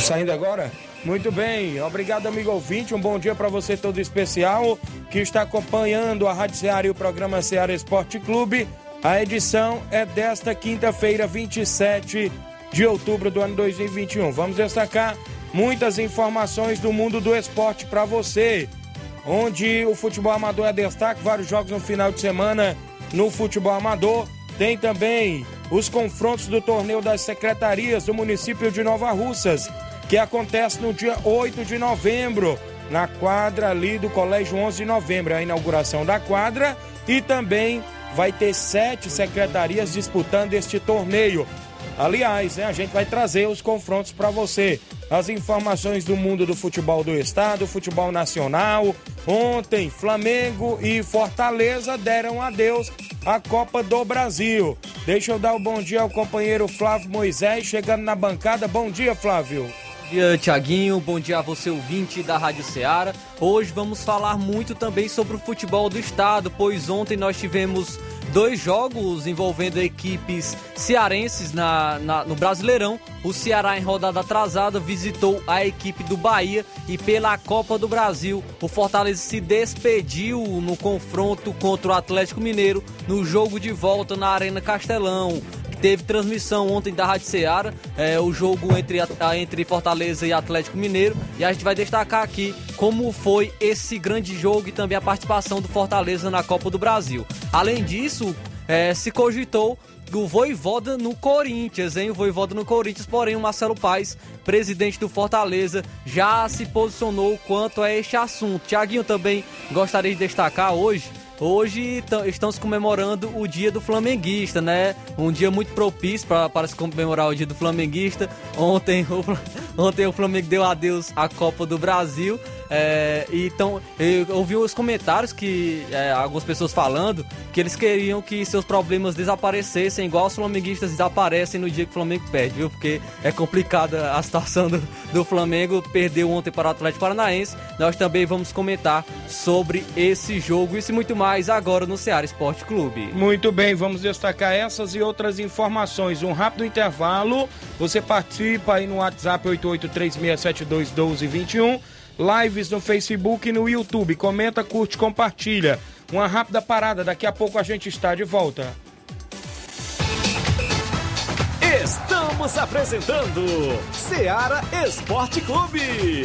Saindo agora? Muito bem, obrigado amigo ouvinte, um bom dia para você todo especial que está acompanhando a Rádio Ceará e o programa Ceará Esporte Clube. A edição é desta quinta-feira, 27 de outubro do ano 2021. Vamos destacar muitas informações do mundo do esporte para você, onde o futebol amador é destaque, vários jogos no final de semana no futebol amador. Tem também os confrontos do torneio das secretarias do município de Nova Russas, que acontece no dia 8 de novembro, na quadra ali do Colégio 11 de novembro, a inauguração da quadra e também vai ter sete secretarias disputando este torneio. Aliás, né, a gente vai trazer os confrontos para você. As informações do mundo do futebol do estado, futebol nacional. Ontem, Flamengo e Fortaleza deram adeus à Copa do Brasil. Deixa eu dar o um bom dia ao companheiro Flávio Moisés, chegando na bancada. Bom dia, Flávio. Dia, Tiaguinho. Bom dia a você, ouvinte da Rádio Ceará. Hoje vamos falar muito também sobre o futebol do estado, pois ontem nós tivemos dois jogos envolvendo equipes cearenses na, na, no Brasileirão. O Ceará, em rodada atrasada, visitou a equipe do Bahia e pela Copa do Brasil, o Fortaleza se despediu no confronto contra o Atlético Mineiro no jogo de volta na Arena Castelão teve transmissão ontem da Rádio Ceará, é, o jogo entre, entre Fortaleza e Atlético Mineiro. E a gente vai destacar aqui como foi esse grande jogo e também a participação do Fortaleza na Copa do Brasil. Além disso, é, se cogitou o Voivoda no Corinthians, hein? O Voivoda no Corinthians, porém o Marcelo Paes, presidente do Fortaleza, já se posicionou quanto a este assunto. Tiaguinho também gostaria de destacar hoje Hoje estamos comemorando o dia do flamenguista, né? Um dia muito propício para, se comemorar o dia do flamenguista. Ontem o, ontem o Flamengo deu adeus à Copa do Brasil. É, então, eu ouvi os comentários que é, algumas pessoas falando que eles queriam que seus problemas desaparecessem, igual os flamenguistas desaparecem no dia que o Flamengo perde, viu? Porque é complicada a situação do, do Flamengo. Perdeu ontem para o Atlético Paranaense. Nós também vamos comentar sobre esse jogo. Isso e muito mais agora no Ceará Esporte Clube. Muito bem, vamos destacar essas e outras informações. Um rápido intervalo. Você participa aí no WhatsApp 8836721221 lives no Facebook e no YouTube. Comenta, curte, compartilha. Uma rápida parada, daqui a pouco a gente está de volta. Estamos apresentando Seara Esporte Clube.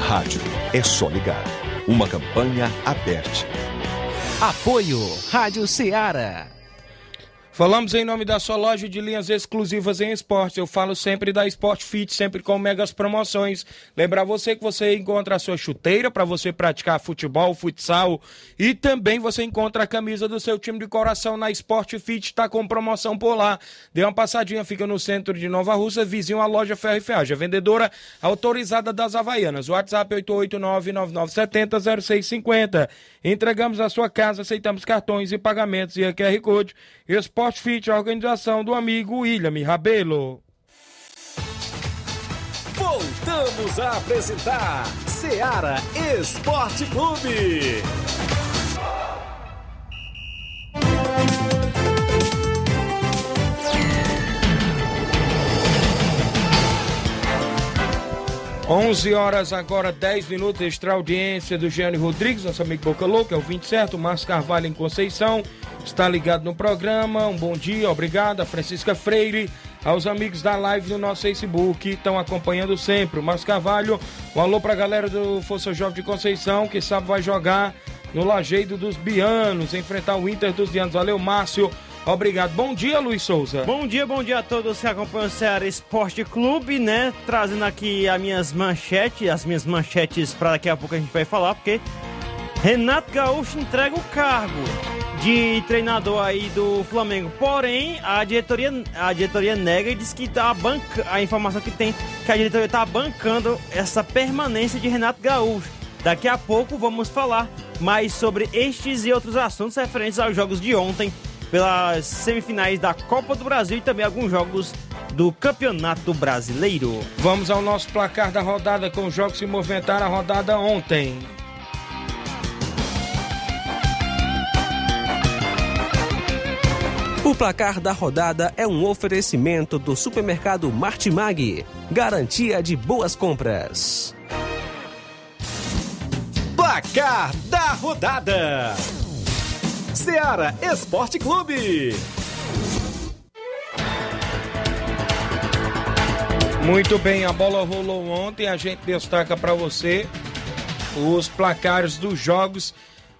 Rádio é só ligar. Uma campanha aberta. Apoio Rádio Ceará. Falamos em nome da sua loja de linhas exclusivas em esportes. Eu falo sempre da Sport Fit, sempre com megas promoções. Lembrar você que você encontra a sua chuteira para você praticar futebol, futsal e também você encontra a camisa do seu time de coração na Sport Fit, está com promoção por lá. Dê uma passadinha, fica no centro de Nova Russa, vizinho à loja Ferro e Ferragem, vendedora autorizada das Havaianas. WhatsApp 889-9970-0650. Entregamos a sua casa, aceitamos cartões e pagamentos e a QR Code. Sport Fit, a organização do amigo William Rabelo. Voltamos a apresentar Seara Esporte Clube. Onze horas agora, 10 minutos, extra audiência do Gianni Rodrigues, nosso amigo Boca Louca, é o 20 certo, Márcio Carvalho em Conceição, está ligado no programa, um bom dia, obrigado, a Francisca Freire, aos amigos da live no nosso Facebook, estão acompanhando sempre, o Márcio Carvalho, um alô pra galera do Força Jovem de Conceição, que sabe vai jogar no Lajeado dos Bianos, enfrentar o Inter dos Bianos, valeu Márcio, Obrigado. Bom dia, Luiz Souza. Bom dia, bom dia a todos que acompanham o Ceará Esporte Clube, né? Trazendo aqui as minhas manchetes, as minhas manchetes para daqui a pouco a gente vai falar, porque Renato Gaúcho entrega o cargo de treinador aí do Flamengo. Porém, a diretoria, a diretoria nega e diz que tá banca, a informação que tem que a diretoria está bancando essa permanência de Renato Gaúcho. Daqui a pouco vamos falar mais sobre estes e outros assuntos referentes aos jogos de ontem pelas semifinais da Copa do Brasil e também alguns jogos do Campeonato Brasileiro. Vamos ao nosso placar da rodada com os jogos que movimentaram a rodada ontem. O placar da rodada é um oferecimento do supermercado Martimag, garantia de boas compras. Placar da rodada. Seara Esporte Clube. Muito bem, a bola rolou ontem. A gente destaca para você os placares dos jogos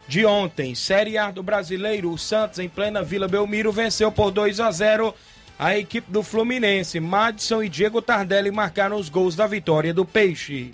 de ontem. Série A do Brasileiro, o Santos em plena Vila Belmiro venceu por 2 a 0 a equipe do Fluminense. Madison e Diego Tardelli marcaram os gols da vitória do Peixe.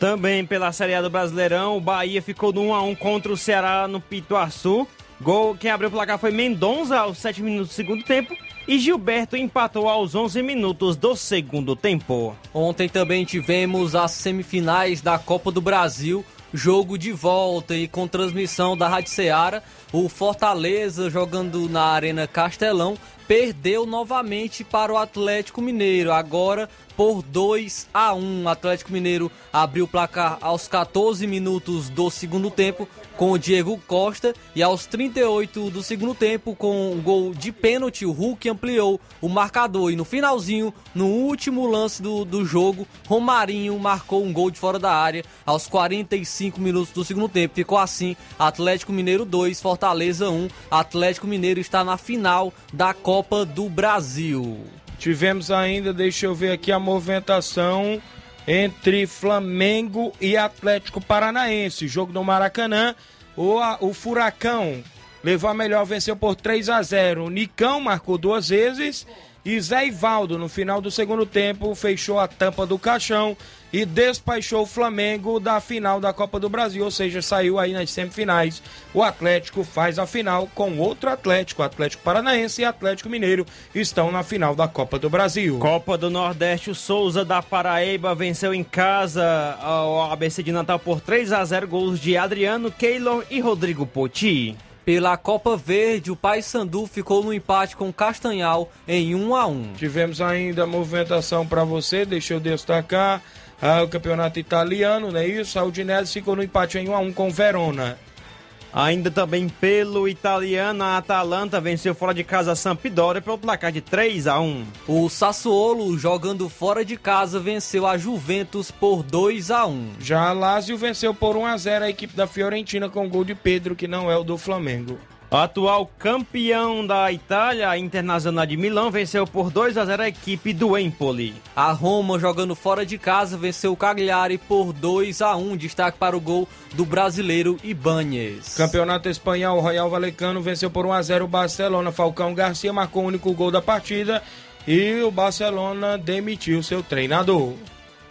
Também pela Série A do Brasileirão, o Bahia ficou no 1 a 1 contra o Ceará no Pituaçu. Gol, quem abriu o placar foi Mendonça aos 7 minutos do segundo tempo e Gilberto empatou aos 11 minutos do segundo tempo. Ontem também tivemos as semifinais da Copa do Brasil, jogo de volta e com transmissão da Rádio Ceará. O Fortaleza jogando na Arena Castelão perdeu novamente para o Atlético Mineiro. Agora por 2 a 1. O Atlético Mineiro abriu o placar aos 14 minutos do segundo tempo com o Diego Costa e aos 38 do segundo tempo com um gol de pênalti o Hulk ampliou o marcador e no finalzinho, no último lance do, do jogo, Romarinho marcou um gol de fora da área aos 45 minutos do segundo tempo. Ficou assim, Atlético Mineiro 2, Fortaleza 1. Atlético Mineiro está na final da Copa do Brasil. Tivemos ainda, deixa eu ver aqui a movimentação entre Flamengo e Atlético Paranaense. Jogo no Maracanã. O, o Furacão levou a melhor, venceu por 3 a 0. O Nicão marcou duas vezes E Zé Ivaldo, no final do segundo tempo, fechou a tampa do caixão e despachou o Flamengo da final da Copa do Brasil, ou seja, saiu aí nas semifinais. O Atlético faz a final com outro Atlético, Atlético Paranaense e Atlético Mineiro estão na final da Copa do Brasil. Copa do Nordeste, o Souza da Paraíba venceu em casa o ABC de Natal por 3 a 0 gols de Adriano, Keylor e Rodrigo Poti. Pela Copa Verde, o Paysandu ficou no empate com o Castanhal em 1 a 1. Tivemos ainda movimentação para você, deixa eu destacar ah, o campeonato italiano, não é isso? A Udinese ficou no empate em 1 a 1 com o Verona. Ainda também pelo italiano, a Atalanta venceu fora de casa a Sampdoria pelo placar de 3 a 1. O Sassuolo, jogando fora de casa, venceu a Juventus por 2 a 1. Já a Lazio venceu por 1 a 0 a equipe da Fiorentina com o gol de Pedro, que não é o do Flamengo. Atual campeão da Itália, a Internacional de Milão, venceu por 2 a 0 a equipe do Empoli. A Roma, jogando fora de casa, venceu o Cagliari por 2 a 1 Destaque para o gol do brasileiro Ibanez. Campeonato Espanhol, Royal Valecano venceu por 1 a 0 o Barcelona. Falcão Garcia marcou o único gol da partida e o Barcelona demitiu seu treinador.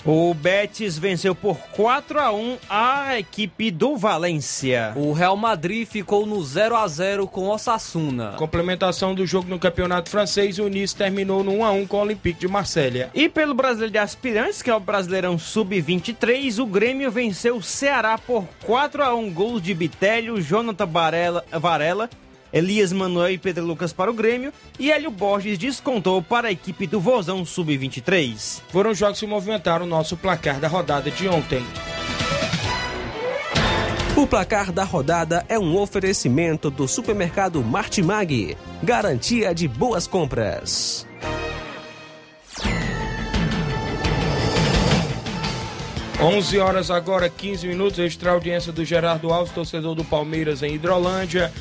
O Betis venceu por 4 a 1 a equipe do Valência. O Real Madrid ficou no 0 a 0 com Osasuna. Complementação do jogo no Campeonato Francês, o Nice terminou no 1 a 1 com o Olympique de Marselha. E pelo Brasileiro de Aspirantes, que é o Brasileirão Sub-23, o Grêmio venceu o Ceará por 4 a 1 gols de Bitélio, Jonathan Varela, Varela Elias Manuel e Pedro Lucas para o Grêmio e Hélio Borges descontou para a equipe do Vozão Sub-23. Foram jogos que movimentaram o nosso placar da rodada de ontem. O placar da rodada é um oferecimento do supermercado Martimag, garantia de boas compras. Onze horas agora, 15 minutos, extra audiência do Gerardo Alves, torcedor do Palmeiras em Hidrolândia.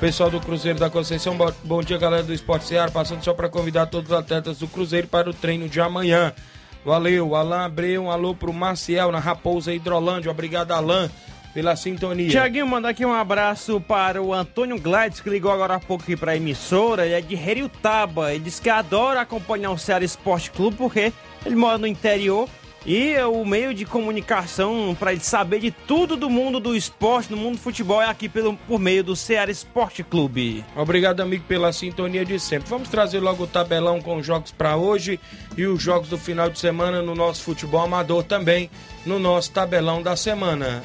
Pessoal do Cruzeiro da Conceição, bom dia galera do Esporte Seara, passando só para convidar todos os atletas do Cruzeiro para o treino de amanhã. Valeu, Alain Abreu, um alô pro Maciel na Raposa Hidrolândia, obrigado Alain pela sintonia. Tiaguinho, manda aqui um abraço para o Antônio Gladys, que ligou agora há pouco aqui para a emissora, ele é de Heriutaba, ele diz que adora acompanhar o Ceará Esporte Clube porque ele mora no interior e o meio de comunicação para ele saber de tudo do mundo do esporte, do mundo do futebol, é aqui pelo, por meio do Ceará Esporte Clube. Obrigado, amigo, pela sintonia de sempre. Vamos trazer logo o tabelão com os jogos para hoje e os jogos do final de semana no nosso futebol amador também, no nosso tabelão da semana.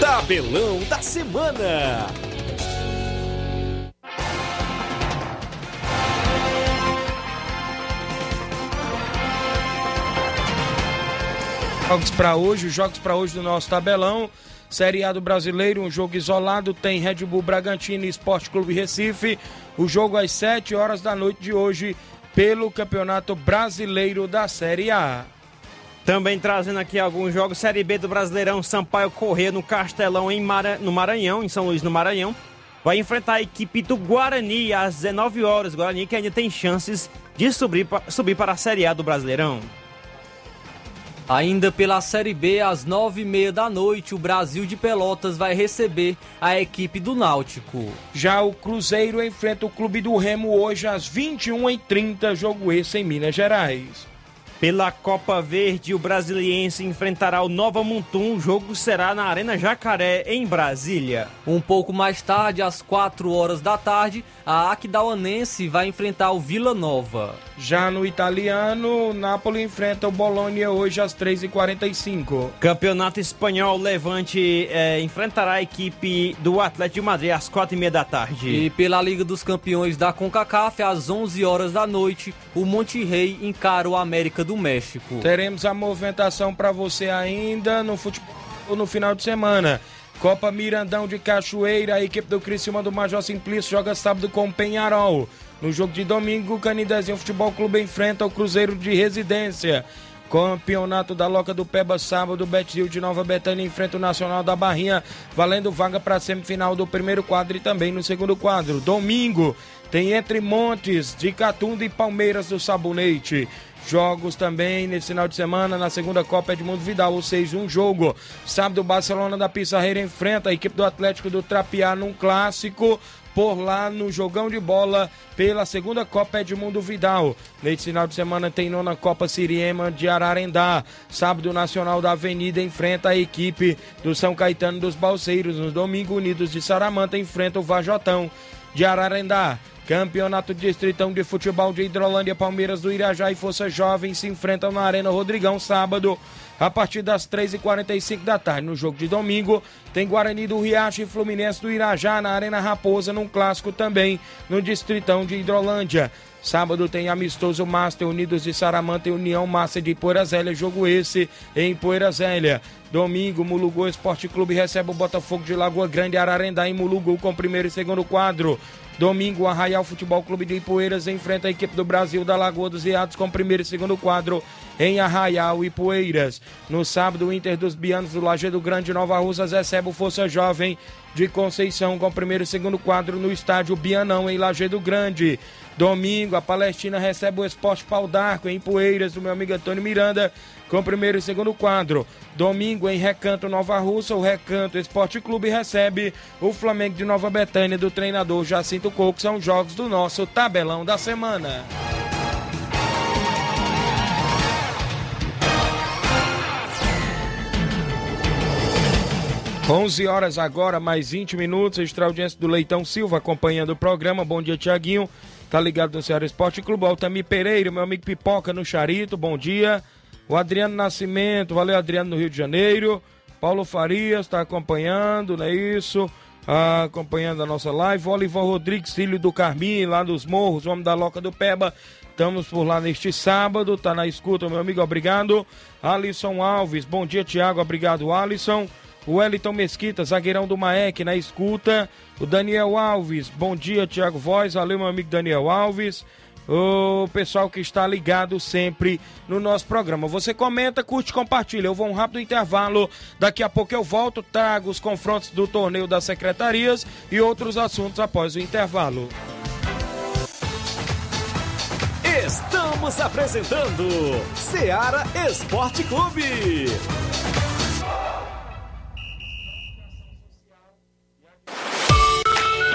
Tabelão da semana. Jogos para hoje, os jogos para hoje do nosso tabelão. Série A do Brasileiro, um jogo isolado, tem Red Bull Bragantino e Esporte Clube Recife. O jogo às 7 horas da noite de hoje pelo Campeonato Brasileiro da Série A. Também trazendo aqui alguns jogos, Série B do Brasileirão, Sampaio Corrêa no Castelão, em Mara... no Maranhão, em São Luís, no Maranhão. Vai enfrentar a equipe do Guarani às 19 horas. Guarani que ainda tem chances de subir, subir para a Série A do Brasileirão. Ainda pela Série B, às nove e meia da noite, o Brasil de Pelotas vai receber a equipe do Náutico. Já o Cruzeiro enfrenta o Clube do Remo hoje às 21h30, jogo esse em Minas Gerais. Pela Copa Verde, o brasiliense enfrentará o Nova Mutum. O jogo será na Arena Jacaré, em Brasília. Um pouco mais tarde, às 4 horas da tarde, a Aquidauanense vai enfrentar o Vila Nova. Já no italiano, o Napoli enfrenta o Bologna hoje às 3h45. Campeonato Espanhol, Levante é, enfrentará a equipe do Atlético de Madrid às 4h30 da tarde. E pela Liga dos Campeões da CONCACAF, às 11 horas da noite, o Monterrey encara o América do México. Teremos a movimentação para você ainda no futebol no final de semana. Copa Mirandão de Cachoeira, a equipe do Criciúma do Major Simplício joga sábado com Penharol. No jogo de domingo, o Canidezinho Futebol Clube enfrenta o Cruzeiro de Residência. Campeonato da Loca do Peba, sábado, Betil de Nova Betânia enfrenta o Nacional da Barrinha, valendo vaga para a semifinal do primeiro quadro e também no segundo quadro. Domingo, tem entre Montes de Catunda e Palmeiras do Sabonete. Jogos também nesse final de semana na segunda Copa Edmundo Vidal, ou seja, um jogo. Sábado, o Barcelona da Pissarreira enfrenta a equipe do Atlético do Trapiá num clássico por lá no jogão de bola pela segunda Copa Edmundo Vidal. Nesse final de semana tem nona Copa Siriema de Ararendá. Sábado Nacional da Avenida enfrenta a equipe do São Caetano dos Balseiros. No domingo Unidos de Saramanta enfrenta o Vajotão de Ararendá. Campeonato Distritão de Futebol de Hidrolândia, Palmeiras do Irajá e Força Jovem se enfrentam na Arena Rodrigão sábado a partir das 3h45 da tarde. No jogo de domingo, tem Guarani do Riacho e Fluminense do Irajá na Arena Raposa, num clássico também no Distritão de Hidrolândia. Sábado tem amistoso Master Unidos de Saramanta e União Massa de Poeira Zélia, jogo esse em Poeira Zélia. Domingo, Mulugu Esporte Clube recebe o Botafogo de Lagoa Grande Ararendá em Mulugu com primeiro e segundo quadro. Domingo, o Arraial Futebol Clube de Ipueiras enfrenta a equipe do Brasil da Lagoa dos Riados com primeiro e segundo quadro em Arraial e Poeiras. No sábado, o Inter dos Bianos do Lajeado Grande Nova Russas recebe o Força Jovem de Conceição com primeiro e segundo quadro no estádio Bianão em Lajeado Grande. Domingo, a Palestina recebe o Esporte Pau d'Arco em Poeiras do meu amigo Antônio Miranda com primeiro e segundo quadro. Domingo, em Recanto Nova Russa, o Recanto Esporte Clube recebe o Flamengo de Nova Betânia do treinador Jacinto Coco. São jogos do nosso tabelão da semana. Onze horas agora, mais 20 minutos. Extra audiência do Leitão Silva acompanhando o programa. Bom dia, Tiaguinho. Tá ligado no Ceará Esporte Clube. Altamir Pereira, meu amigo Pipoca no Charito. Bom dia. O Adriano Nascimento, valeu Adriano no Rio de Janeiro. Paulo Farias está acompanhando, não é isso? Ah, acompanhando a nossa live. Oliver Rodrigues, filho do Carmim, lá dos Morros, homem da Loca do Peba. Estamos por lá neste sábado, tá na escuta, meu amigo, obrigado. Alisson Alves, bom dia, Tiago, obrigado, Alisson. O Wellington Mesquita, zagueirão do Maek, na escuta. O Daniel Alves, bom dia, Tiago Voz, valeu, meu amigo Daniel Alves o pessoal que está ligado sempre no nosso programa. Você comenta, curte, compartilha. Eu vou um rápido intervalo. Daqui a pouco eu volto, trago os confrontos do torneio das secretarias e outros assuntos após o intervalo. Estamos apresentando Seara Esporte Clube.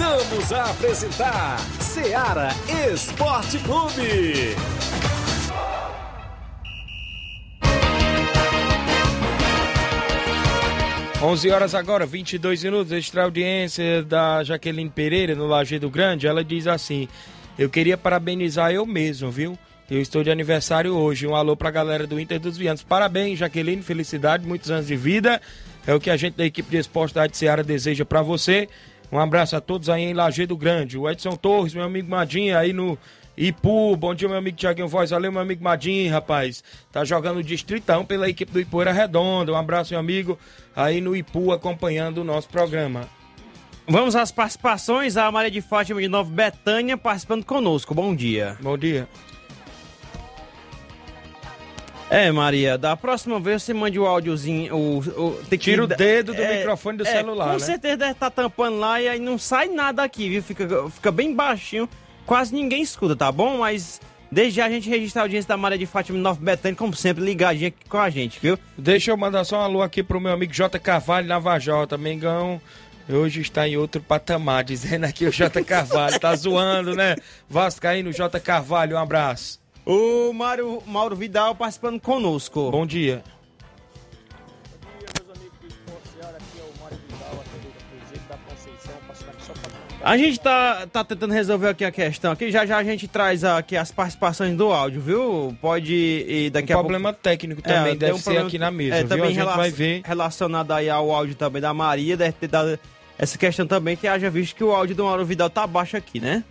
Voltamos a apresentar Seara Esporte Clube. 11 horas agora, 22 minutos, extra audiência da Jaqueline Pereira no Lajeado Grande. Ela diz assim: Eu queria parabenizar eu mesmo, viu? Eu estou de aniversário hoje. Um alô pra galera do Inter dos Vianos. Parabéns, Jaqueline, felicidade, muitos anos de vida. É o que a gente da equipe de esporte da Seara deseja para você. Um abraço a todos aí em Lajeado Grande. O Edson Torres, meu amigo Madinha, aí no Ipu. Bom dia, meu amigo Tiaguinho Voz. Valeu, meu amigo Madinha, rapaz. Tá jogando Distritão pela equipe do Ipueira Redonda. Um abraço, meu amigo, aí no Ipu, acompanhando o nosso programa. Vamos às participações. A Maria de Fátima de Nova Betânia participando conosco. Bom dia. Bom dia. É, Maria, da próxima vez você mande o áudiozinho. O, o, tem que- Tira o dedo do é, microfone do é, celular, Com né? certeza deve estar tampando lá e aí não sai nada aqui, viu? Fica, fica bem baixinho. Quase ninguém escuta, tá bom? Mas desde já a gente registra a audiência da Maria de Fátima Nova Betânia, como sempre, ligadinha aqui com a gente, viu? Deixa eu mandar só um alô aqui pro meu amigo J. Carvalho na Vajota. Mengão hoje está em outro patamar, dizendo aqui o J. Carvalho. Tá zoando, né? Vascaíno J. Carvalho, um abraço. O Mário, Mauro Vidal participando conosco. Bom dia. Bom dia, meus amigos. Aqui é o Mário Vidal, aqui da Conceição. A gente tá, tá tentando resolver aqui a questão. Aqui já já a gente traz aqui as participações do áudio, viu? Pode ir daqui um a problema pouco... técnico é, também é, deve um ser aqui na é, mesa, é, viu? Também a gente vai ver relacionado aí ao áudio também da Maria, deve ter dado essa questão também que haja visto que o áudio do Mauro Vidal tá baixo aqui, né?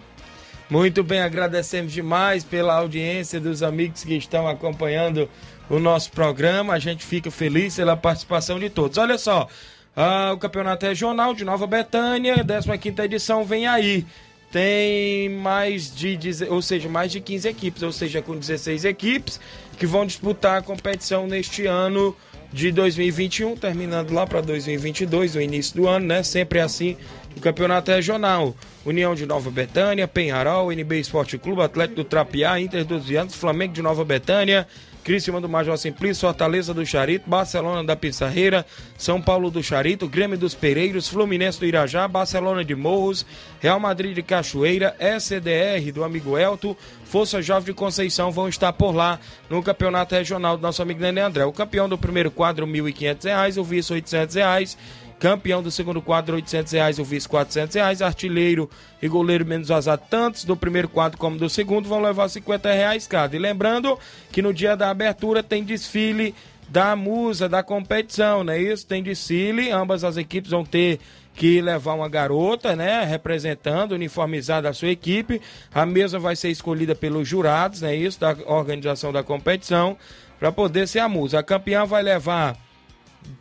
Muito bem, agradecemos demais pela audiência dos amigos que estão acompanhando o nosso programa. A gente fica feliz pela participação de todos. Olha só, ah, o Campeonato Regional de Nova Betânia, 15ª edição, vem aí. Tem mais de, ou seja, mais de 15 equipes, ou seja, com 16 equipes que vão disputar a competição neste ano de 2021, terminando lá para 2022, o início do ano, né? Sempre assim, o campeonato regional. União de Nova Betânia, Penharol, NB Esporte Clube, Atlético do Trapiá, Inter dos Viantes, Flamengo de Nova Betânia, Criciúma do Major Simplício, Fortaleza do Charito, Barcelona da Pissarreira, São Paulo do Charito, Grêmio dos Pereiros, Fluminense do Irajá, Barcelona de Morros, Real Madrid de Cachoeira, SDR do amigo Elto, Força Jovem de Conceição vão estar por lá no campeonato regional do nosso amigo Nenê André. O campeão do primeiro quadro, R$ 1.500, o vice, R$ 800. Campeão do segundo quadro, 800 reais, o vice, 400 reais. Artilheiro e goleiro menos azar, tantos do primeiro quadro como do segundo, vão levar 50 reais cada. E lembrando que no dia da abertura tem desfile da musa da competição, não é isso? Tem desfile, ambas as equipes vão ter que levar uma garota, né, representando, uniformizada a sua equipe. A mesa vai ser escolhida pelos jurados, não é isso? Da organização da competição, para poder ser a musa. A campeã vai levar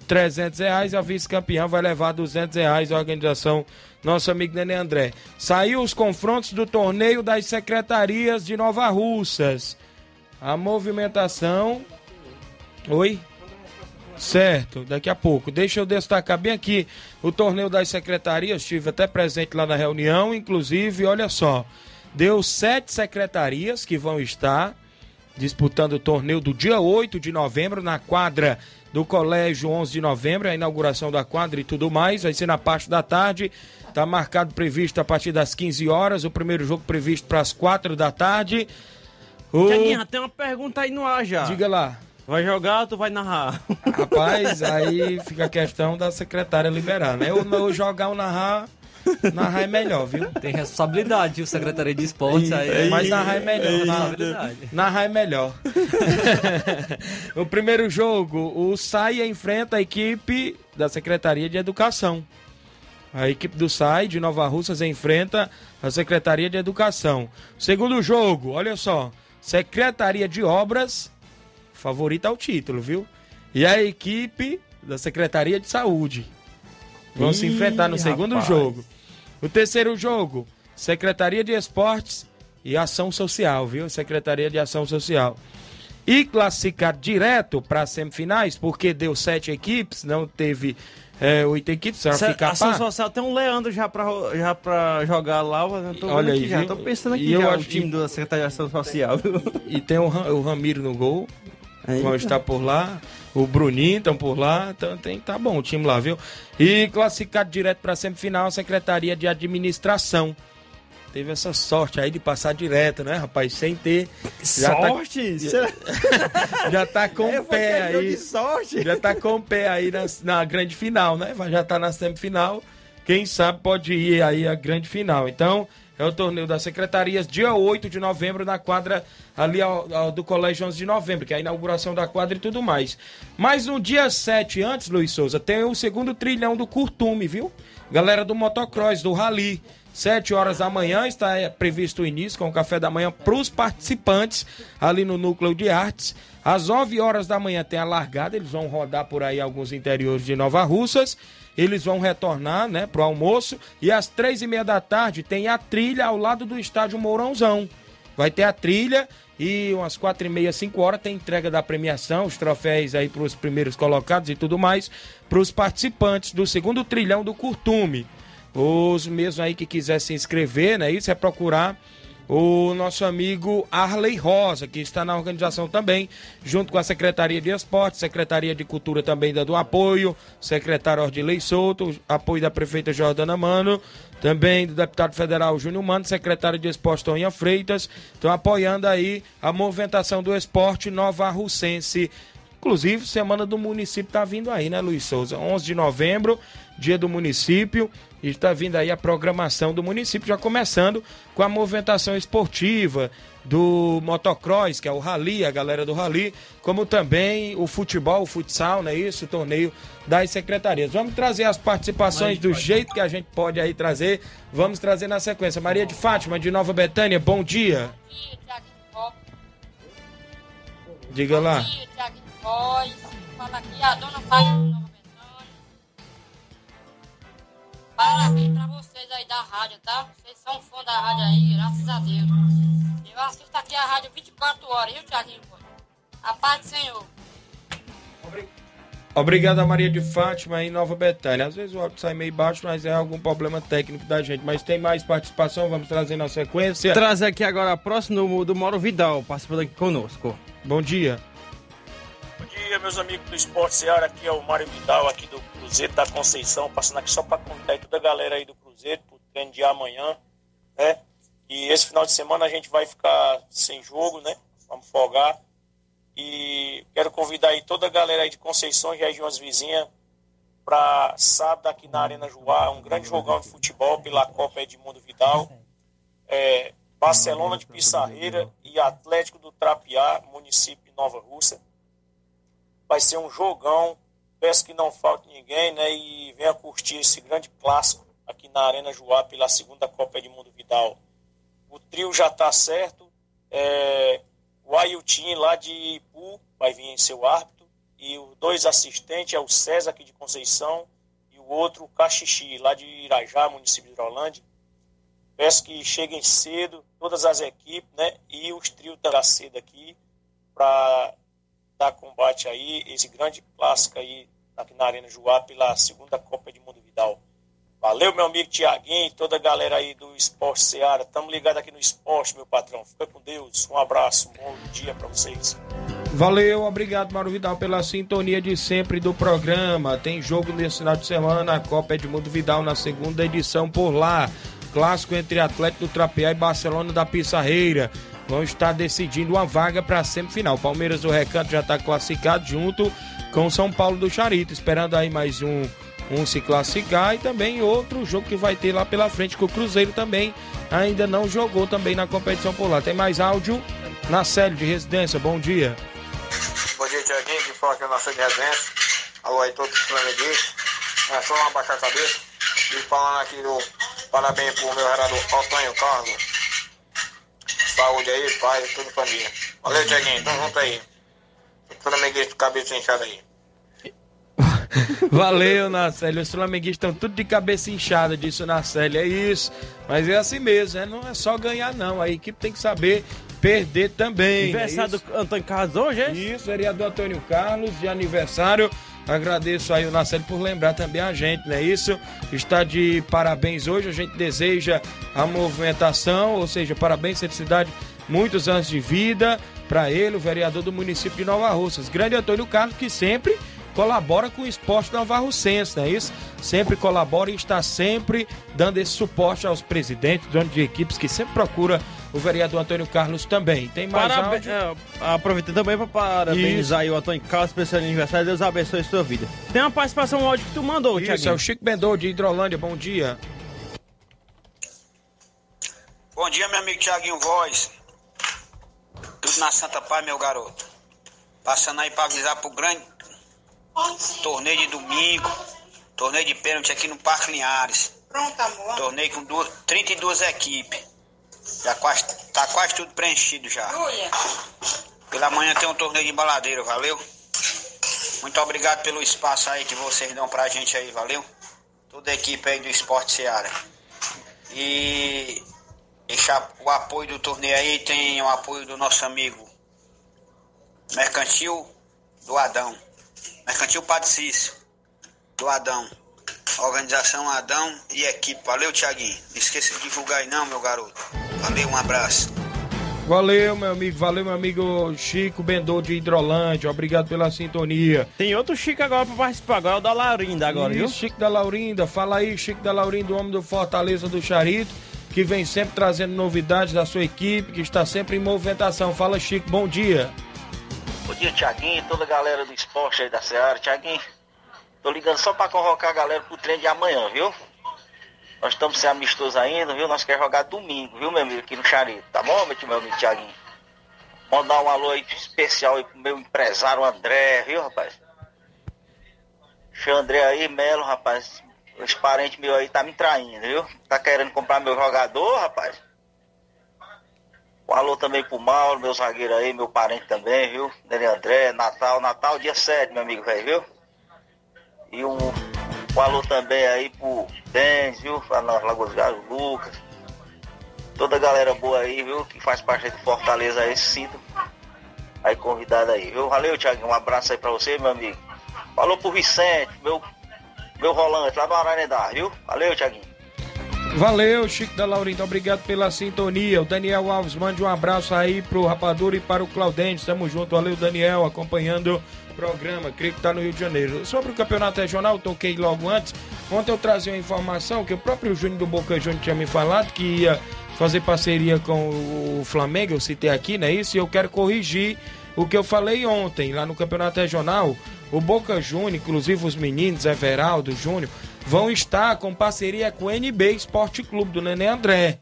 300 reais, a vice-campeã vai levar 200 reais, a organização nosso amigo Nenê André. Saiu os confrontos do torneio das secretarias de Nova Russas. A movimentação. Oi? Certo, daqui a pouco. Deixa eu destacar bem aqui o torneio das secretarias. Estive até presente lá na reunião. Inclusive, olha só, deu sete secretarias que vão estar disputando o torneio do dia 8 de novembro na quadra do Colégio 11 de novembro, a inauguração da quadra e tudo mais, vai ser na parte da tarde. Está marcado previsto a partir das 15 horas, o primeiro jogo previsto para as 4 da tarde. O... Tiaguinho, tem uma pergunta aí no ar já. Diga lá. Vai jogar ou tu vai narrar? Rapaz, aí fica a questão da secretária liberar, né? Ou, ou jogar ou narrar, narrar é melhor, viu? Tem responsabilidade, viu? Secretaria de Esportes aí. Mas narrar é melhor. Narrar, narrar é melhor. o primeiro jogo, o SAI enfrenta a equipe da Secretaria de Educação. A equipe do SAI de Nova Russas enfrenta a Secretaria de Educação. Segundo jogo, olha só, Secretaria de Obras, favorita ao título, viu? E a equipe da Secretaria de Saúde. Vão se Ih, enfrentar no segundo rapaz. jogo. O terceiro jogo, Secretaria de Esportes e Ação Social, viu? Secretaria de Ação Social. E classificar direto para as semifinais, porque deu sete equipes, não teve é, oito equipes, só Cê- ficar Ação pá. Social tem um Leandro já pra, já pra jogar lá. Eu tô Olha aí, já. viu? Tô pensando aqui E eu já acho o time que- da Secretaria de Ação Social. viu? E tem o, Ram- o Ramiro no gol. Aí. Vão estar por lá. O Bruninho estão por lá. Então tem, tá bom o time lá, viu? E classificado direto para a semifinal a Secretaria de Administração. Teve essa sorte aí de passar direto, né, rapaz? Sem ter. já tá- Sorte? Será? já tá com É, o pé aí. sorte. Já tá com o pé aí na, na grande final, né? Vai- Já tá na semifinal. Quem sabe pode ir aí à grande final. Então, é o torneio das secretarias, dia 8 de novembro, na quadra ali ao- ao do Colégio 11 de novembro, que é a inauguração da quadra e tudo mais. Mas no dia 7 antes, Luiz Souza, tem o segundo trilhão do Curtume, viu? Galera do motocross, do rally. 7 horas da manhã está é, previsto o início com o café da manhã para os participantes ali no núcleo de artes. Às 9 horas da manhã tem a largada, eles vão rodar por aí alguns interiores de Nova Russas. Eles vão retornar, né, pro almoço. E às três e meia da tarde tem a trilha ao lado do estádio Mourãozão. Vai ter a trilha e umas quatro e meia, cinco horas tem entrega da premiação, os troféus aí para os primeiros colocados e tudo mais, para os participantes do segundo trilhão do Curtume. Os mesmos aí que quiser se inscrever, né? Isso é procurar o nosso amigo Arley Rosa, que está na organização também, junto com a Secretaria de Esportes, Secretaria de Cultura também dando apoio, secretário Ordilei Souto, apoio da prefeita Jordana Mano, também do deputado federal Júnior Mano, secretário de Esportes Toninha Freitas, estão apoiando aí a movimentação do esporte nova russense Inclusive, semana do município tá vindo aí, né, Luiz Souza? 11 de novembro, dia do município, e está vindo aí a programação do município, já começando com a movimentação esportiva do motocross, que é o rally, a galera do rally, como também o futebol, o futsal, né, isso, o torneio das secretarias. Vamos trazer as participações do jeito que a gente pode aí trazer. Vamos trazer na sequência. Maria de Fátima, de Nova Betânia, bom dia. Diga lá. Voz, fala aqui a dona Fátima da rádio, tá? Vocês são fã da rádio aí, graças a Deus. Eu assisto aqui a rádio 24 horas, viu, Tiaguinho? A paz do Senhor. Obrigado a Maria de Fátima em Nova Betânia. Às vezes o áudio sai meio baixo, mas é algum problema técnico da gente. Mas tem mais participação, vamos trazer na sequência. Trazer aqui agora a próxima do, do Mauro Vidal, participando aqui conosco. Bom dia. Bom dia, meus amigos do Esporte Seara. Aqui é o Mário Vidal, aqui do Cruzeiro da Conceição, passando aqui só para contar aí toda a galera aí do Cruzeiro, pro treino de amanhã, né? E esse final de semana a gente vai ficar sem jogo, né? Vamos folgar. E quero convidar aí toda a galera aí de Conceição e regiões vizinhas para sábado aqui na Arena Joá, um grande jogão de futebol pela Copa Edmundo Vidal. É, Barcelona de Pissarreira e Atlético do Trapiá, município de Nova Rússia. Vai ser um jogão. Peço que não falte ninguém, né? E venha curtir esse grande clássico aqui na Arena Joá pela segunda Copa Edmundo Vidal. O trio já está certo. É, o Ailton lá de Ipu vai vir em seu árbitro. E os dois assistentes é o César aqui de Conceição e o outro o Caxixi, lá de Irajá, município de Hidrolândia. Peço que cheguem cedo, todas as equipes, né? E os trios da cedo aqui para dar combate aí, esse grande clássico aí aqui na Arena Joá pela segunda Copa de Mundo Vidal. Valeu, meu amigo Tiaguinho toda a galera aí do Esporte Seara. Tamo ligado aqui no esporte, meu patrão. Fica com Deus. Um abraço, bom dia para vocês. Valeu, obrigado, Mauro Vidal, pela sintonia de sempre do programa. Tem jogo nesse final de semana, a Copa Edmundo Vidal na segunda edição por lá. Clássico entre Atlético do Trapeá e Barcelona da Pissarreira. Vão estar decidindo uma vaga para a semifinal. Palmeiras do Recanto já está classificado junto com São Paulo do Charito, esperando aí mais um um se classificar e também outro jogo que vai ter lá pela frente que o Cruzeiro também ainda não jogou também na competição por lá. Tem mais áudio na série de residência. Bom dia. Bom dia, Tiaguinho, que fala aqui na série de residência. Alô aí, todos os flamenguistas. É só uma baixar a cabeça. E falando aqui do parabéns pro meu vereador Antônio Carlos. Saúde aí, pai, tudo família. Valeu, Tiaguinho, tamo junto aí. Flamenguista, cabeça inchada aí. Valeu, Nacélio. Os flamenguistas estão tudo de cabeça inchada disso, Nacélio. É isso. Mas é assim mesmo, né? Não é só ganhar, não. A equipe tem que saber perder também. Aniversário é do Antônio Carlos hoje, é? Isso, vereador Antônio Carlos, de aniversário. Agradeço aí o Nacélio por lembrar também a gente, não é isso? Está de parabéns hoje. A gente deseja a movimentação, ou seja, parabéns, felicidade, muitos anos de vida para ele, o vereador do município de Nova Russas. Grande Antônio Carlos, que sempre colabora com o esporte Nova Russense, não é isso? Sempre colabora e está sempre dando esse suporte aos presidentes, donos de equipes, que sempre procura o vereador Antônio Carlos também. Tem mais Parabe- áudio? é, Aproveitando também para parabenizar aí o Antônio Carlos pelo seu aniversário. Deus abençoe a sua vida. Tem uma participação áudio que tu mandou, Isso, Tiaguinho. é o Chico Bendou de Hidrolândia. Bom dia. Bom dia, meu amigo Tiaguinho Voz. Tudo na Santa Paz, meu garoto. Passando aí para avisar pro grande torneio de domingo, torneio de pênalti aqui no Parque Linhares. Pronto, amor. Torneio com duas, 32 equipes. Já quase, tá quase tudo preenchido já. Pela manhã tem um torneio de baladeiro, valeu? Muito obrigado pelo espaço aí que vocês dão pra gente aí, valeu? Toda a equipe aí do Esporte Seara. E deixar o apoio do torneio aí, tem o apoio do nosso amigo Mercantil do Adão. Mercantil Padre Cício, do Adão. Organização Adão e equipe. Valeu, Tiaguinho. Não esqueça de divulgar aí não, meu garoto. Valeu, um abraço. Valeu, meu amigo. Valeu, meu amigo Chico Bendou de Hidrolândia. Obrigado pela sintonia. Tem outro Chico agora para participar, agora é o da Laurinda agora, viu? Isso, Chico da Laurinda. Fala aí, Chico da Laurinda, o homem do Fortaleza do Charito, que vem sempre trazendo novidades da sua equipe, que está sempre em movimentação. Fala, Chico, bom dia. Bom dia, Tiaguinho, toda a galera do esporte aí da Seara. Tiaguinho, tô ligando só pra convocar a galera pro treino de amanhã, viu? Nós estamos sem amistosos ainda, viu? Nós queremos jogar domingo, viu, meu amigo, aqui no Charito, tá bom, meu, amigo Tiaguinho? Mandar um alô aí especial aí pro meu empresário André, viu, rapaz? Seu André aí, Melo, rapaz, os parentes meus aí tá me traindo, viu? Tá querendo comprar meu jogador, rapaz? Um alô também pro Mauro, meu zagueiro aí, meu parente também, viu? Dele André, Natal, Natal dia 7, meu amigo velho, viu? E um, um alô também aí pro Denis, viu? Lá nas Lagoas Galo, Lucas. Toda a galera boa aí, viu? Que faz parte do Fortaleza aí, sinto aí convidado aí, viu? Valeu, Thiago. Um abraço aí pra você, meu amigo. Falou pro Vicente, meu, meu rolante lá do Ararendá, viu? Valeu, Thiaguinho. Valeu, Chico da Laurinda, obrigado pela sintonia. O Daniel Alves, mande um abraço aí pro Rapadura e para o Claudente. Tamo junto, valeu, Daniel, acompanhando o programa. Creio que tá no Rio de Janeiro. Sobre o campeonato regional, toquei logo antes. Ontem eu trazia uma informação que o próprio Júnior do Boca Júnior tinha me falado que ia fazer parceria com o Flamengo, eu citei aqui, não é isso? E eu quero corrigir o que eu falei ontem lá no campeonato regional. O Boca Júnior, inclusive os meninos, Everaldo, Júnior, vão estar com parceria com o NB Esporte Clube do Nenê André.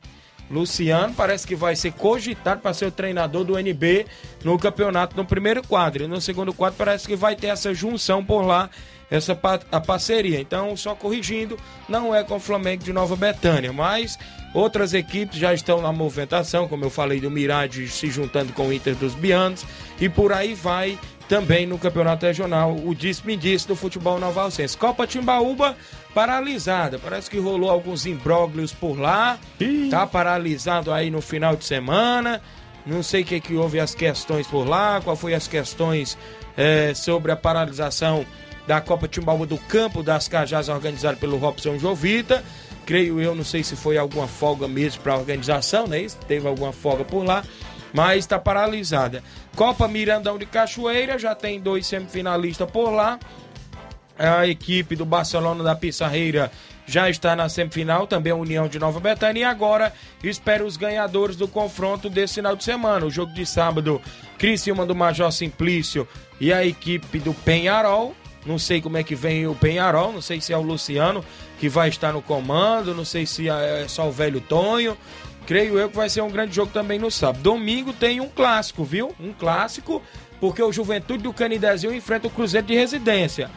Luciano parece que vai ser cogitado para ser o treinador do NB no campeonato no primeiro quadro. E no segundo quadro parece que vai ter essa junção por lá, essa a parceria. Então, só corrigindo, não é com o Flamengo de Nova Betânia, mas outras equipes já estão na movimentação, como eu falei do Mirade se juntando com o Inter dos Bianos, e por aí vai também no campeonato regional, o disse-me-disse do futebol novalcense. Copa Timbaúba paralisada, parece que rolou alguns imbróglios por lá, tá paralisado aí no final de semana, não sei o que que houve as questões por lá, qual foi as questões é, sobre a paralisação da Copa Timbaúba do Campo das Cajás organizada pelo Robson Jovita, creio eu, não sei se foi alguma folga mesmo para a organização, né? Teve alguma folga por lá, mas está paralisada. Copa Mirandão de Cachoeira já tem dois semifinalistas por lá. A equipe do Barcelona da Pissarreira já está na semifinal, também a União de Nova Betânia. E agora espera os ganhadores do confronto desse final de semana. O jogo de sábado, Criciúma do Major Simplício e a equipe do Penharol. Não sei como é que vem o Penharol, não sei se é o Luciano que vai estar no comando, não sei se é só o velho Tonho. Creio eu que vai ser um grande jogo também no sábado. Domingo tem um clássico, viu? Um clássico, porque o Juventude do Canidezinho enfrenta o Cruzeiro de Residência.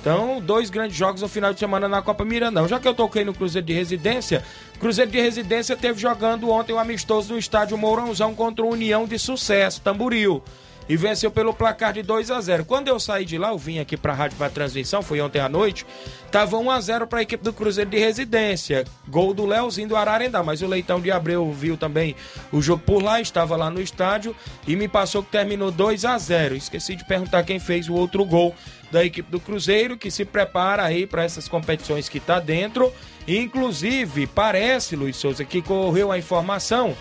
Então, dois grandes jogos no final de semana na Copa Mirandão. Já que eu toquei no Cruzeiro de Residência, Cruzeiro de Residência teve jogando ontem o um amistoso no estádio Mourãozão contra o União de Sucesso, Tamboril e venceu pelo placar de 2 a 0. Quando eu saí de lá, eu vim aqui para a rádio para transmissão, foi ontem à noite, tava 1 a 0 para a equipe do Cruzeiro de Residência. Gol do Leozinho do Ararendá, mas o Leitão de Abreu viu também o jogo por lá, estava lá no estádio e me passou que terminou 2 a 0. Esqueci de perguntar quem fez o outro gol da equipe do Cruzeiro, que se prepara aí para essas competições que está dentro. Inclusive, parece, Luiz Souza, que correu a informação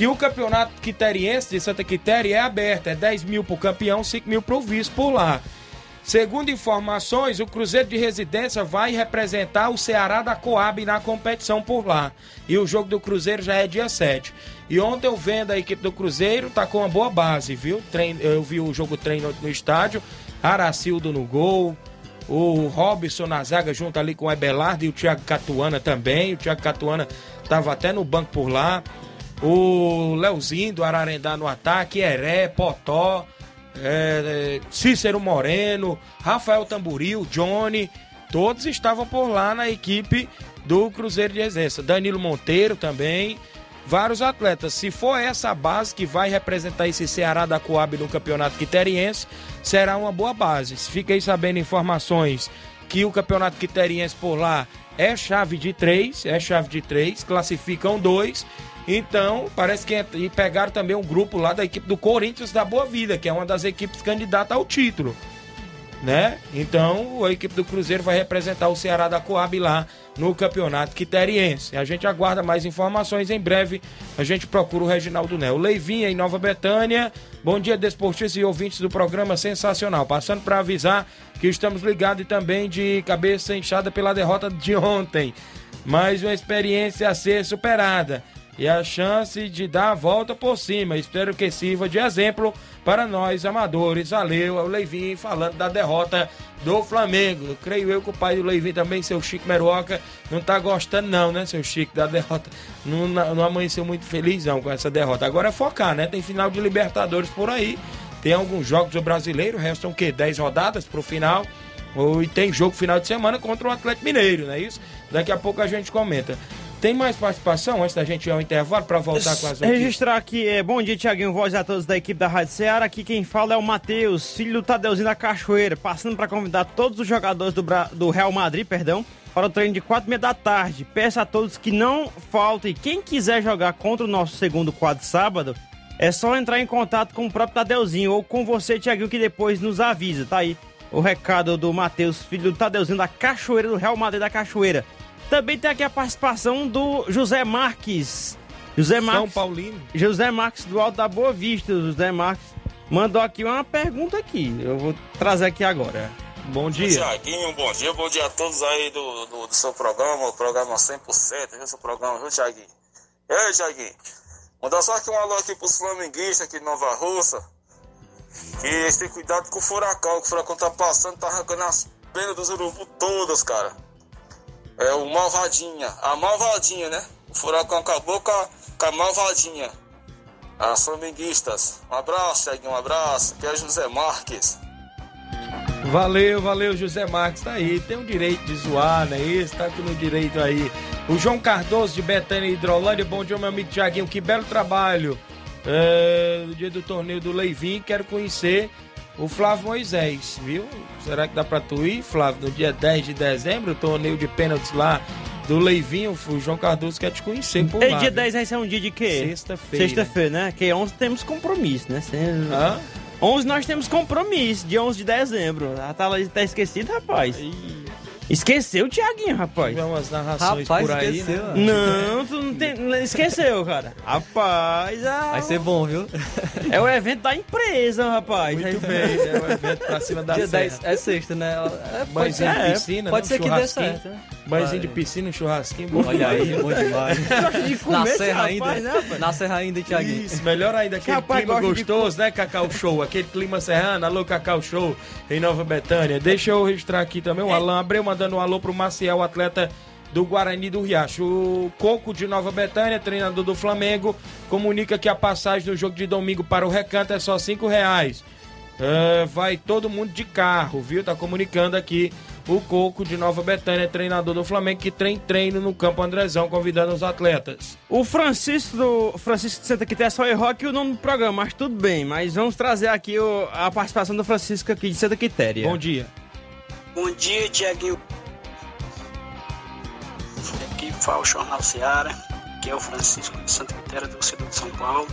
que o campeonato quiteriense de Santa Quitéria é aberto, é 10 mil para o campeão, 5 mil para o vice por lá. Segundo informações, o Cruzeiro de Residência vai representar o Ceará da Coab na competição por lá. E o jogo do Cruzeiro já é dia 7. E ontem eu vendo a equipe do Cruzeiro, tá com uma boa base, viu? Treino, eu vi o jogo treino no estádio, Aracildo no gol, o Robson na zaga junto ali com o Ebelardo e o Thiago Catuana também. O Thiago Catuana tava até no banco por lá o Leozinho do Ararendá no ataque, Heré, Potó, é, Cícero Moreno, Rafael Tamburil, Johnny, todos estavam por lá na equipe do Cruzeiro de Exército. Danilo Monteiro também, vários atletas. Se for essa base que vai representar esse Ceará da Coab no Campeonato Quiteriense, será uma boa base. Fiquei sabendo informações que o Campeonato Quiteriense por lá é chave de três, é chave de três, classificam dois então, parece que e pegaram também um grupo lá da equipe do Corinthians da Boa Vida, que é uma das equipes candidatas ao título. Né? Então, a equipe do Cruzeiro vai representar o Ceará da Coab lá no Campeonato Quiteriense. A gente aguarda mais informações em breve. A gente procura o Reginaldo. O Leivinha em Nova Betânia. Bom dia, desportistas e ouvintes do programa Sensacional. Passando para avisar que estamos ligados e também de cabeça inchada pela derrota de ontem. Mais uma experiência a ser superada. E a chance de dar a volta por cima. Espero que sirva de exemplo para nós amadores. Valeu, é o Leivinho falando da derrota do Flamengo. Creio eu que o pai do Leivinho também, seu Chico Meruoca, não tá gostando não, né, seu Chico, da derrota. Não, não amanheceu muito felizão com essa derrota. Agora é focar, né? Tem final de Libertadores por aí. Tem alguns jogos do brasileiro, restam o quê? 10 rodadas pro final. E tem jogo final de semana contra o Atlético Mineiro, não é isso? Daqui a pouco a gente comenta. Tem mais participação antes da gente ir ao intervalo para voltar com as notícias? Registrar aqui, é, bom dia, Tiaguinho, voz a todos da equipe da Rádio Ceará. Aqui quem fala é o Matheus, filho do Tadeuzinho da Cachoeira, passando para convidar todos os jogadores do, Bra- do Real Madrid, perdão, para o treino de quatro e meia da tarde. Peço a todos que não faltem. Quem quiser jogar contra o nosso segundo quadro sábado, é só entrar em contato com o próprio Tadeuzinho ou com você, Tiaguinho, que depois nos avisa, tá aí? O recado do Matheus, filho do Tadeuzinho da Cachoeira, do Real Madrid da Cachoeira. Também tem aqui a participação do José Marques. José Marques. São Paulino. José Marques do Alto da Boa Vista. O José Marques mandou aqui uma pergunta aqui. Eu vou trazer aqui agora. Bom Tiaguinho, bom dia, bom dia a todos aí do, do, do seu programa, o programa 100%, viu, seu programa, viu, Tiaguinho? Ei, Tiaguinho, mandar só aqui um alô aqui pros flamenguistas aqui de Nova Russa, que eles têm cuidado com o furacão, que o furacão tá passando, tá arrancando as penas dos urubus todas, cara. É o Malvadinha, a Malvadinha, né? O furacão acabou com a, com a Malvadinha. As flamenguistas. Um abraço, Tiaguinho, um abraço. Aqui é José Marques. Valeu, valeu, José Marques, tá aí. Tem o direito de zoar, não é isso? Tá com o direito aí. O João Cardoso de Betânia Hidrolândia. Bom dia, meu amigo Tiaguinho. Que belo trabalho. É, no dia do torneio do Leivin, quero conhecer o Flávio Moisés, viu? Será que dá pra tu ir, Flávio? No dia 10 de dezembro, torneio de pênaltis lá do Leivinho. O João Cardoso quer te conhecer por Ei, lá. dia viu? 10 vai ser um dia de quê? Sexta-feira. Sexta-feira, né? Que 11 temos compromisso, né? Hã? 11 nós temos compromisso, dia 11 de dezembro. Ah, tá, tá esquecido, rapaz? Esqueceu o Tiaguinho, rapaz. Tiver umas narrações Rapaz, por aí, esqueceu, né? Não, tu não tem, esqueceu, cara. Rapaz, ah, Vai ser bom, viu? é o evento da empresa, rapaz. Muito bem, é o evento pra cima da Dia serra. 10 é sexta, né? É, pode ser, de é, piscina, pode né? ser que dê churrasquinho. certo, né? Banhozinho de piscina, um churrasquinho. bom Olha aí, bom demais. Gosta de comer Na serra rapaz, ainda. né, rapaz? Na serra ainda, Tiaguinho. Isso, melhor ainda, aquele Rapaz, clima gosta de gostoso, né, Cacau Show? Aquele clima serrano, alô Cacau Show em Nova Betânia. Deixa eu registrar aqui também o Alan Abreu mandando um alô pro Maciel, atleta do Guarani do Riacho. O Coco de Nova Betânia, treinador do Flamengo, comunica que a passagem do jogo de domingo para o Recanto é só cinco reais. É, vai todo mundo de carro, viu? Tá comunicando aqui o Coco de Nova Betânia, treinador do Flamengo, que tem treino no Campo Andrezão, convidando os atletas. O Francisco do Francisco de Santa Quitéria só errou aqui o nome do programa, mas tudo bem. Mas vamos trazer aqui o- a participação do Francisco aqui de Santa Quitéria. Bom dia. Bom dia, Tiaguinho. Aqui fala o Jornal Seara, que é o Francisco de Santa do Cidade de São Paulo.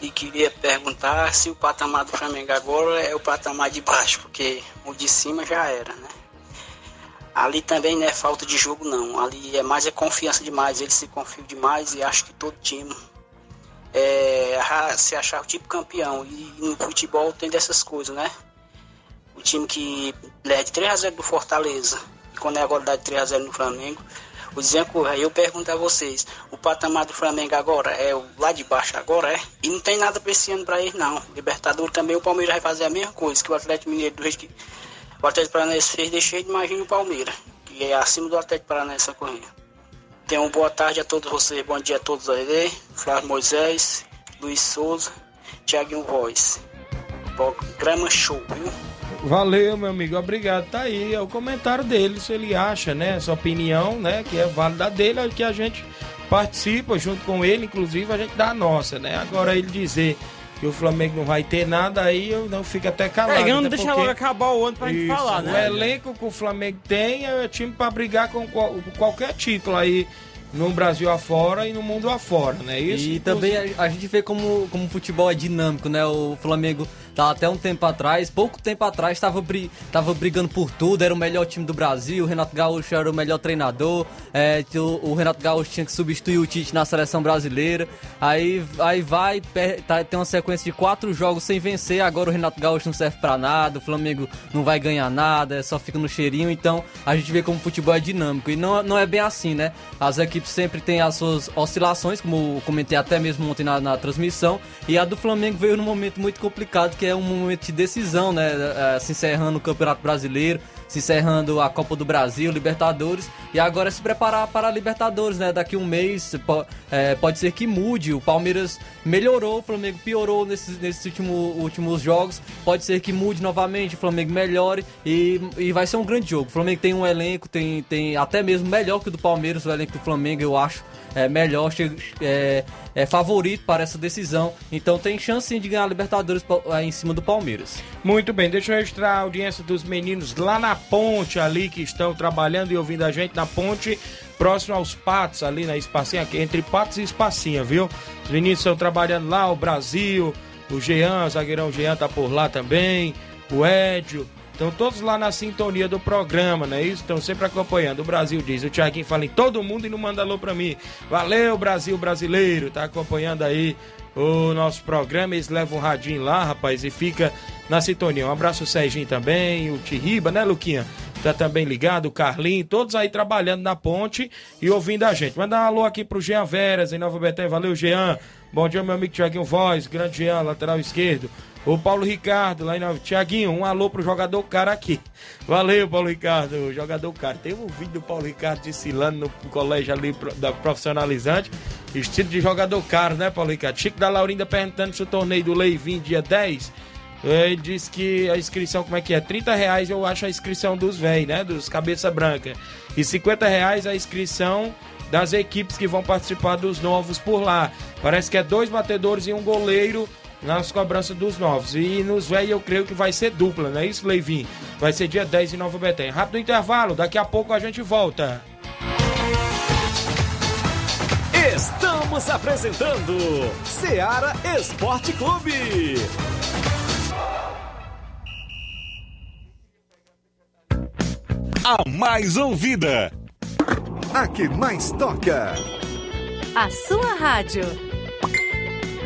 E queria perguntar se o patamar do Flamengo agora é o patamar de baixo, porque o de cima já era, né? Ali também não é falta de jogo, não. Ali é mais é confiança demais. Eles se confiam demais e acho que todo time é, se achar o tipo campeão. E no futebol tem dessas coisas, né? Time que leva de 3x0 do Fortaleza, e quando é agora dá de 3x0 no Flamengo, o desencorre. Aí eu pergunto a vocês, o patamar do Flamengo agora é o lá de baixo agora, é? E não tem nada pra esse ano pra eles, não. Libertadores também, o Palmeiras vai fazer a mesma coisa que o Atlético Mineiro, do que o Atlético Paranaense fez, deixei de imaginar o Palmeiras, que é acima do Atlético Paranaense essa corrida. Tenham boa tarde a todos vocês, bom dia a todos aí, Flávio Moisés, Luiz Souza, Thiaguinho Voz. Programa show, viu? Valeu, meu amigo, obrigado. Tá aí, é o comentário dele, se ele acha, né, essa opinião, né, que é válida dele, é que a gente participa junto com ele, inclusive a gente dá a nossa, né? Agora ele dizer que o Flamengo não vai ter nada, aí eu não fico até calado. É, não deixa porque- logo acabar o ano pra gente Isso, falar, O né? elenco que o Flamengo tem é time pra brigar com qual- com qualquer título aí no Brasil afora e no mundo afora, né? Isso E também a, a gente vê como, como o futebol é dinâmico, né? O Flamengo tá até um tempo atrás, pouco tempo atrás, tava, bri, tava brigando por tudo, era o melhor time do Brasil, o Renato Gaúcho era o melhor treinador, é, o, Renato Gaúcho tinha que substituir o Tite na seleção brasileira, aí, aí vai, tá, tem uma sequência de quatro jogos sem vencer, agora o Renato Gaúcho não serve pra nada, o Flamengo não vai ganhar nada, só fica no cheirinho, então a gente vê como o futebol é dinâmico, e não, não é bem assim, né? As equipes sempre têm as suas oscilações, como comentei até mesmo ontem na, na transmissão. E a do Flamengo veio num momento muito complicado, que é um momento de decisão, né? É, se encerrando o Campeonato Brasileiro, se encerrando a Copa do Brasil, Libertadores, e agora é se preparar para a Libertadores, né? Daqui um mês é, pode ser que mude. O Palmeiras melhorou, o Flamengo piorou nesses, nesses último, últimos jogos. Pode ser que mude novamente, o Flamengo melhore e, e vai ser um grande jogo. O Flamengo tem um elenco, tem, tem até mesmo melhor que o do Palmeiras, o elenco do Flamengo, eu acho. É melhor, é, é favorito para essa decisão. Então tem chance sim de ganhar a Libertadores pa- em cima do Palmeiras. Muito bem, deixa eu registrar a audiência dos meninos lá na ponte ali que estão trabalhando e ouvindo a gente na ponte, próximo aos Patos, ali na Espacinha, entre Patos e Espacinha, viu? Os meninos estão trabalhando lá, o Brasil, o Jean, o zagueirão Jean tá por lá também, o Édio. Estão todos lá na sintonia do programa, não é isso? Estão sempre acompanhando. O Brasil diz, o Thiaguinho fala em todo mundo e não manda alô pra mim. Valeu, Brasil brasileiro, tá acompanhando aí o nosso programa. Eles levam um radinho lá, rapaz, e fica na sintonia. Um abraço, o Serginho também, o Tiriba, né, Luquinha? Tá também ligado, o Carlinho, todos aí trabalhando na ponte e ouvindo a gente. Manda um alô aqui pro Jean Veras, em Nova Betânia. Valeu, Jean. Bom dia, meu amigo Tiaguinho Voz, grande Jean, lateral esquerdo. O Paulo Ricardo, lá em Nova... Tiaguinho, um alô pro jogador cara aqui. Valeu, Paulo Ricardo, jogador cara. Tem um vídeo do Paulo Ricardo desfilando no colégio ali da profissionalizante. Estilo de jogador caro, né, Paulo Ricardo? Chico da Laurinda perguntando se o torneio do Leivin dia 10 ele disse que a inscrição, como é que é? 30 reais eu acho a inscrição dos véi, né? Dos cabeça branca. E 50 reais a inscrição das equipes que vão participar dos novos por lá. Parece que é dois batedores e um goleiro nas cobranças dos novos. E nos véi eu creio que vai ser dupla, não é isso, Leivin? Vai ser dia 10 em Nova Betânia. Rápido intervalo, daqui a pouco a gente volta. Estamos apresentando Seara Esporte Clube. A mais ouvida. A que mais toca. A sua rádio.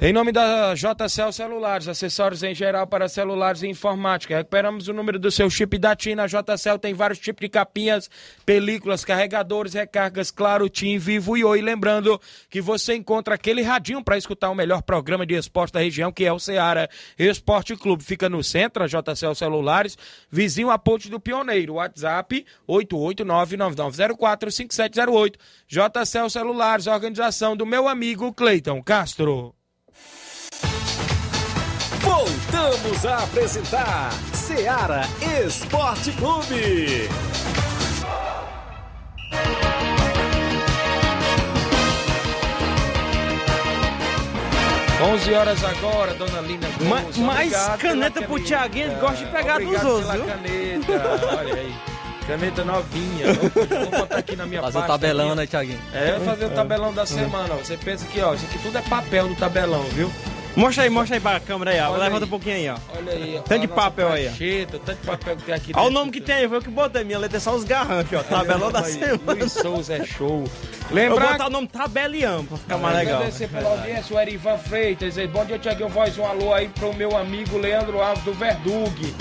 Em nome da JCL Celulares, acessórios em geral para celulares e informática. Recuperamos o número do seu chip da TIM. Na JCL tem vários tipos de capinhas, películas, carregadores, recargas, claro, TIM, Vivo e Oi. Lembrando que você encontra aquele radinho para escutar o melhor programa de esporte da região, que é o Ceará Esporte Clube. Fica no centro, a JCL Celulares, vizinho à Ponte do Pioneiro. WhatsApp 88999045708. JCL Celulares, organização do meu amigo Cleiton Castro. Voltamos a apresentar Seara Esporte Clube. 11 horas agora, dona Lina Ma- Gomes. mais caneta pro Thiaguinho, ele gosta de pegar Obrigado dos outros, pela viu? caneta, olha aí. Caneta novinha. Vou, vou botar aqui na minha Fazer o tabelão, aqui. né, Thiaguinho? É, eu vou fazer o tabelão da semana. Você pensa que, ó, isso aqui tudo é papel do tabelão, viu? Mostra aí, mostra aí pra câmera aí, ó. Olha Levanta aí. um pouquinho aí, ó. Olha aí. ó, Tanto de papel aí, ó. Tanto de papel que tem aqui Olha o nome que tem, foi eu que botei. Minha letra é só os garranchos, ó. Tabelão da semana. Luiz Souza é show. Eu Lembrar vou botar o nome Tabelião pra ficar mais legal. Agradecer pela audiência, o Erivan Freitas. Bom dia, Tiaguinho Voz. Um alô aí pro meu amigo Leandro Alves do Verdug.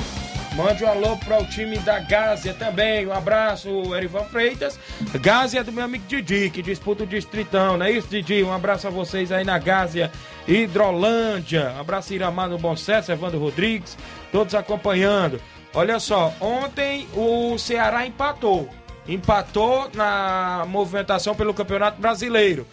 Mande um alô para o time da Gásia também. Um abraço, Erivan Freitas. Gásia é do meu amigo Didi, que disputa o Distritão, não é isso, Didi? Um abraço a vocês aí na Gásia Hidrolândia. Um abraço, Iramar no Bom Sucesso, Evandro Rodrigues, todos acompanhando. Olha só, ontem o Ceará empatou. Empatou na movimentação pelo Campeonato Brasileiro.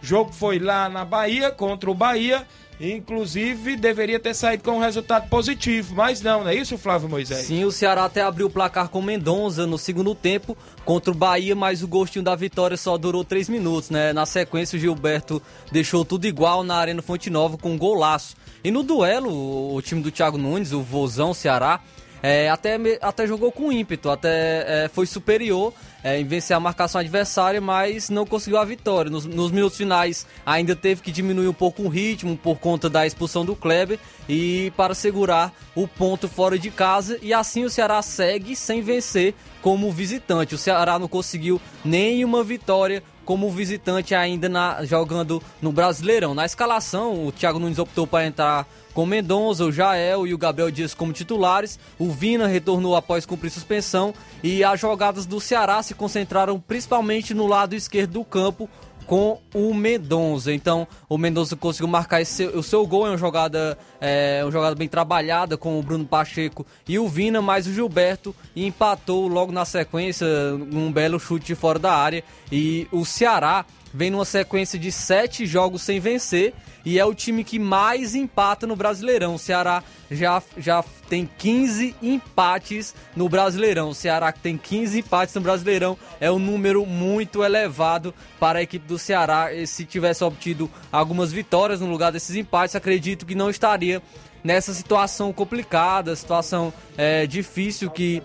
O jogo foi lá na Bahia, contra o Bahia. Inclusive, deveria ter saído com um resultado positivo, mas não, não é isso, Flávio Moisés? Sim, o Ceará até abriu o placar com Mendonça no segundo tempo contra o Bahia, mas o gostinho da vitória só durou três minutos, né? Na sequência, o Gilberto deixou tudo igual na Arena Fonte Nova com um golaço. E no duelo, o time do Thiago Nunes, o Vozão Ceará, é, até, até jogou com ímpeto, até é, foi superior é, em vencer a marcação adversária, mas não conseguiu a vitória. Nos, nos minutos finais ainda teve que diminuir um pouco o ritmo por conta da expulsão do Kleber e para segurar o ponto fora de casa e assim o Ceará segue sem vencer como visitante. O Ceará não conseguiu nenhuma vitória como visitante ainda na- jogando no Brasileirão. Na escalação, o Thiago Nunes optou para entrar com Mendonça, o Jael e o Gabriel Dias como titulares. O Vina retornou após cumprir suspensão e as jogadas do Ceará se concentraram principalmente no lado esquerdo do campo com o Mendonça. Então, o Mendonça conseguiu marcar esse o seu gol, é uma jogada, é, uma jogada bem trabalhada com o Bruno Pacheco e o Vina, mas o Gilberto empatou logo na sequência, um belo chute de fora da área. E o Ceará vem numa sequência de sete jogos sem vencer e é o time que mais empata no Brasileirão. O Ceará já, já tem 15 empates no Brasileirão. O Ceará que tem 15 empates no Brasileirão é um número muito elevado para a equipe do Ceará. E se tivesse obtido algumas vitórias no lugar desses empates, acredito que não estaria nessa situação complicada, situação é, difícil que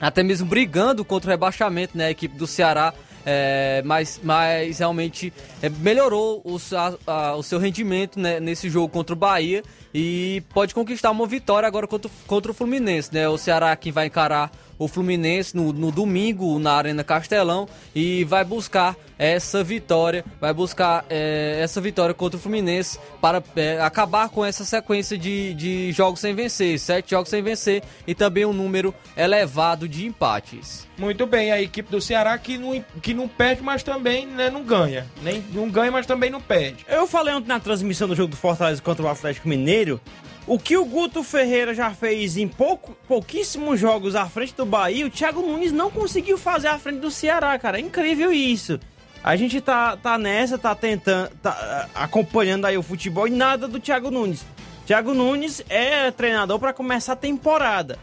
até mesmo brigando contra o rebaixamento, né? A equipe do Ceará. É, mas, mas realmente é, melhorou o, sa- a- o seu rendimento né, nesse jogo contra o Bahia e pode conquistar uma vitória agora contra, o- contra o Fluminense. Né? O Ceará que vai encarar o Fluminense no, no domingo na Arena Castelão e vai buscar essa vitória, vai buscar é, essa vitória contra o Fluminense para é, acabar com essa sequência de, de jogos sem vencer, sete jogos sem vencer e também um número elevado de empates. Muito bem, a equipe do Ceará que não, que não perde, mas também né, não ganha. Nem, não ganha, mas também não perde. Eu falei ontem na transmissão do jogo do Fortaleza contra o Atlético Mineiro. O que o Guto Ferreira já fez em pouco, pouquíssimos jogos à frente do Bahia, o Thiago Nunes não conseguiu fazer à frente do Ceará, cara. É incrível isso. A gente tá, tá nessa, tá tentando, tá ah, acompanhando aí o futebol e nada do Thiago Nunes. Thiago Nunes é treinador para começar a temporada.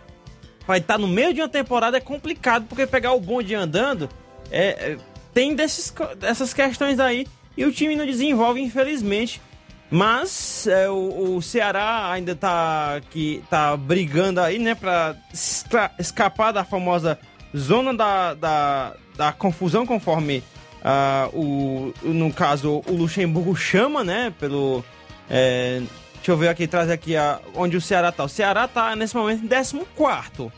Vai estar no meio de uma temporada é complicado, porque pegar o bonde andando é, é, tem desses, dessas questões aí e o time não desenvolve, infelizmente. Mas é, o, o Ceará ainda tá, que, tá brigando aí, né, pra estra- escapar da famosa zona da, da, da confusão, conforme ah, o, no caso o Luxemburgo chama, né, pelo. é, deixa eu ver aqui, traz aqui a, onde o Ceará tá. O Ceará tá nesse momento em 14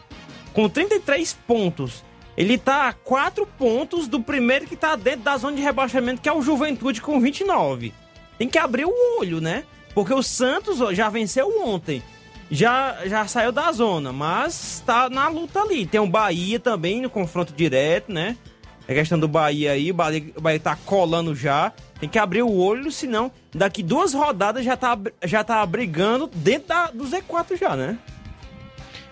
com 33 pontos. Ele tá a 4 pontos do primeiro que tá dentro da zona de rebaixamento, que é o Juventude com 29. Tem que abrir o olho, né? Porque o Santos já venceu ontem. Já, já saiu da zona, mas tá na luta ali. Tem o Bahia também no confronto direto, né? É questão do Bahia aí, o Bahia, o Bahia tá colando já. Tem que abrir o olho, senão daqui duas rodadas já tá, já tá brigando dentro da, do Z4 já, né?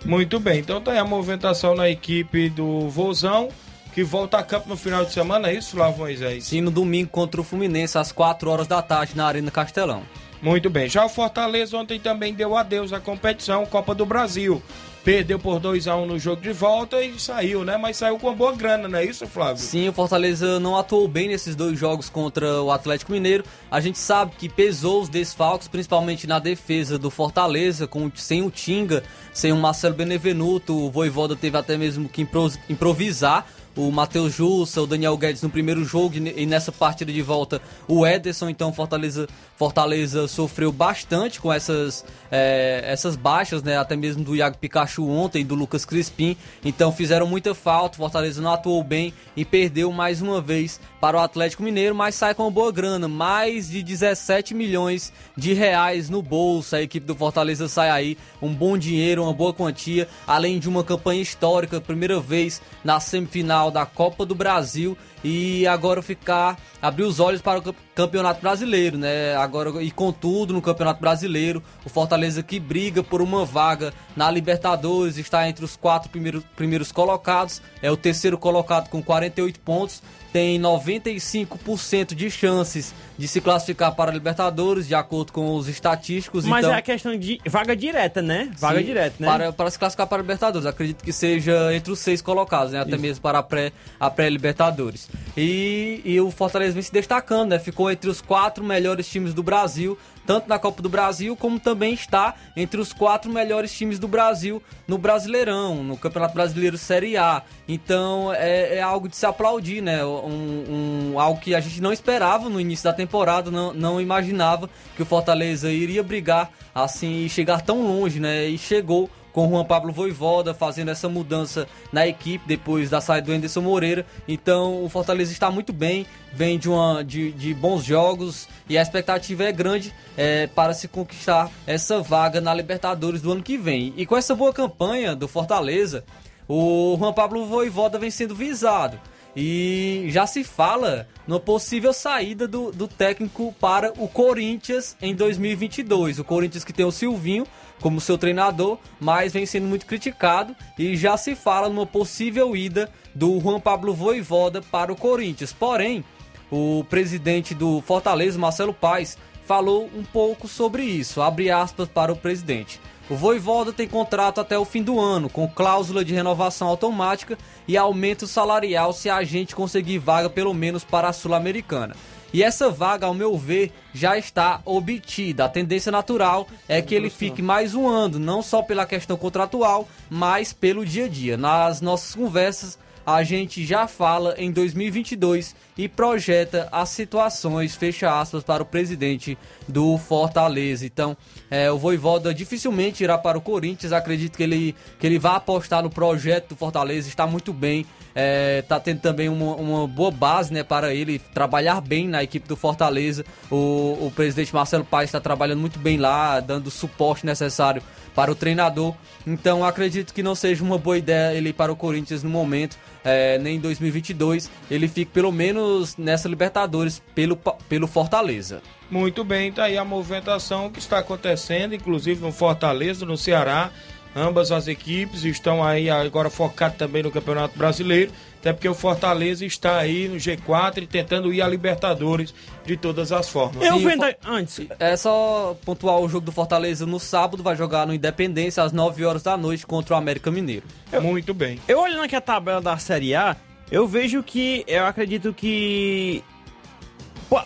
Muito bem, então tá aí a movimentação na equipe do Vozão, que volta a campo no final de semana, é isso, Flávio Moisés? Sim, no domingo contra o Fluminense, às 4 horas da tarde, na Arena Castelão. Muito bem. Já o Fortaleza ontem também deu adeus à competição Copa do Brasil. Perdeu por 2 a 1 no jogo de volta e saiu, né? Mas saiu com uma boa grana, não é isso, Flávio? Sim, o Fortaleza não atuou bem nesses dois jogos contra o Atlético Mineiro. A gente sabe que pesou os desfalques, principalmente na defesa do Fortaleza, com, sem o Tinga, sem o Marcelo Benevenuto. O Voivoda teve até mesmo que impro- improvisar o Matheus Jussa, o Daniel Guedes no primeiro jogo e ne- nessa partida de volta o Ederson. Então Fortaleza, Fortaleza sofreu bastante com essas, eh, essas baixas, né? Até mesmo do Iago Pikachu ontem, do Lucas Crispim. Então fizeram muita falta. Fortaleza não atuou bem e perdeu mais uma vez para o Atlético Mineiro, mas sai com uma boa grana, mais de 17 milhões de reais no bolso. A equipe do Fortaleza sai aí um bom dinheiro, uma boa quantia, além de uma campanha histórica, primeira vez na semifinal da Copa do Brasil e agora ficar abrir os olhos para o camp- Campeonato Brasileiro, né? Agora e contudo no Campeonato Brasileiro, o Fortaleza que briga por uma vaga na Libertadores, está entre os quatro primeiros, primeiros colocados, é o terceiro colocado com 48 pontos, tem 95% de chances de se classificar para a Libertadores, de acordo com os estatísticos. Mas então, é a questão de vaga direta, né? Vaga Sim, direta, né? Para, para se classificar para a Libertadores. Acredito que seja entre os seis colocados, né? Até Isso. mesmo para a pré- a pré-Libertadores. e, e o Fortaleza vem se destacando, né? Ficou entre os quatro melhores times do Brasil. Tanto na Copa do Brasil como também está entre os quatro melhores times do Brasil no Brasileirão, no Campeonato Brasileiro Série A. Então é, é algo de se aplaudir, né? Um, um, algo que a gente não esperava no início da temporada, não, não imaginava que o Fortaleza iria brigar assim e chegar tão longe, né? E chegou com Juan Pablo Voivoda fazendo essa mudança na equipe depois da saída do Anderson Moreira. Então o Fortaleza está muito bem, vem de, uma, de, de bons jogos e a expectativa é grande é, para se conquistar essa vaga na Libertadores do ano que vem. E com essa boa campanha do Fortaleza, o Juan Pablo Voivoda vem sendo visado. E já se fala na possível saída do, do técnico para o Corinthians em 2022. O Corinthians que tem o Silvinho como seu treinador, mas vem sendo muito criticado e já se fala numa possível ida do Juan Pablo Voivoda para o Corinthians. Porém, o presidente do Fortaleza, Marcelo Paes, falou um pouco sobre isso. Abre aspas para o presidente. O Voivoda tem contrato até o fim do ano, com cláusula de renovação automática e aumento salarial se a gente conseguir vaga pelo menos para a Sul-Americana. E essa vaga, ao meu ver, já está obtida. A tendência natural é que ele fique mais um ano, não só pela questão contratual, mas pelo dia a dia. Nas nossas conversas, a gente já fala em 2022 e projeta as situações, fecha aspas, para o presidente do Fortaleza. Então, é, o Voivoda dificilmente irá para o Corinthians, acredito que ele, que ele vai apostar no projeto do Fortaleza, está muito bem, é, tendo também uma, uma, boa base né, para ele trabalhar bem na equipe do Fortaleza. O, o presidente Marcelo Paes está trabalhando muito bem lá, dando o suporte necessário para o treinador. Então acredito que não seja uma boa ideia ele ir para o Corinthians no momento, é, nem em 2022. Ele fique pelo menos nessa Libertadores pelo, pelo Fortaleza. Muito bem, tá aí a movimentação que está acontecendo, inclusive no Fortaleza, no Ceará. Ambas as equipes estão aí agora focadas também no Campeonato Brasileiro, até porque o Fortaleza está aí no G4 e tentando ir à Libertadores de todas as formas. Eu vendo antes. É só pontuar o jogo do Fortaleza no sábado, vai jogar no Independência às 9 horas da noite contra o América Mineiro. Eu, Muito bem. Eu olhando aqui a tabela da Série A, eu vejo que eu acredito que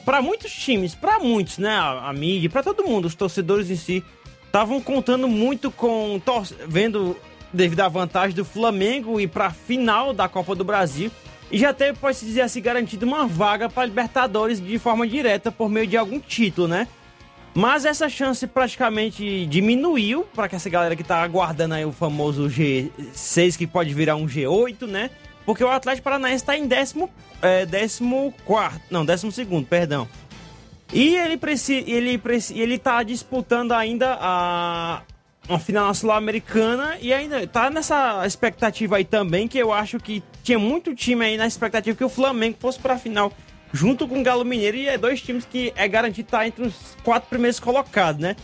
para muitos times, para muitos, né, a, a mídia, para todo mundo, os torcedores em si estavam contando muito com vendo devido à vantagem do Flamengo e para a final da Copa do Brasil e já teve, pode se dizer assim, garantido uma vaga para Libertadores de forma direta por meio de algum título, né? Mas essa chance praticamente diminuiu para que essa galera que tá aguardando aí o famoso G6 que pode virar um G8, né? Porque o Atlético Paranaense está em décimo, é, décimo quarto, não, décimo segundo, perdão. E ele precisa, ele ele tá disputando ainda a uma final sul-americana e ainda tá nessa expectativa aí também que eu acho que tinha muito time aí na expectativa que o Flamengo fosse para a final junto com o Galo Mineiro e é dois times que é garantido estar tá entre os quatro primeiros colocados, né?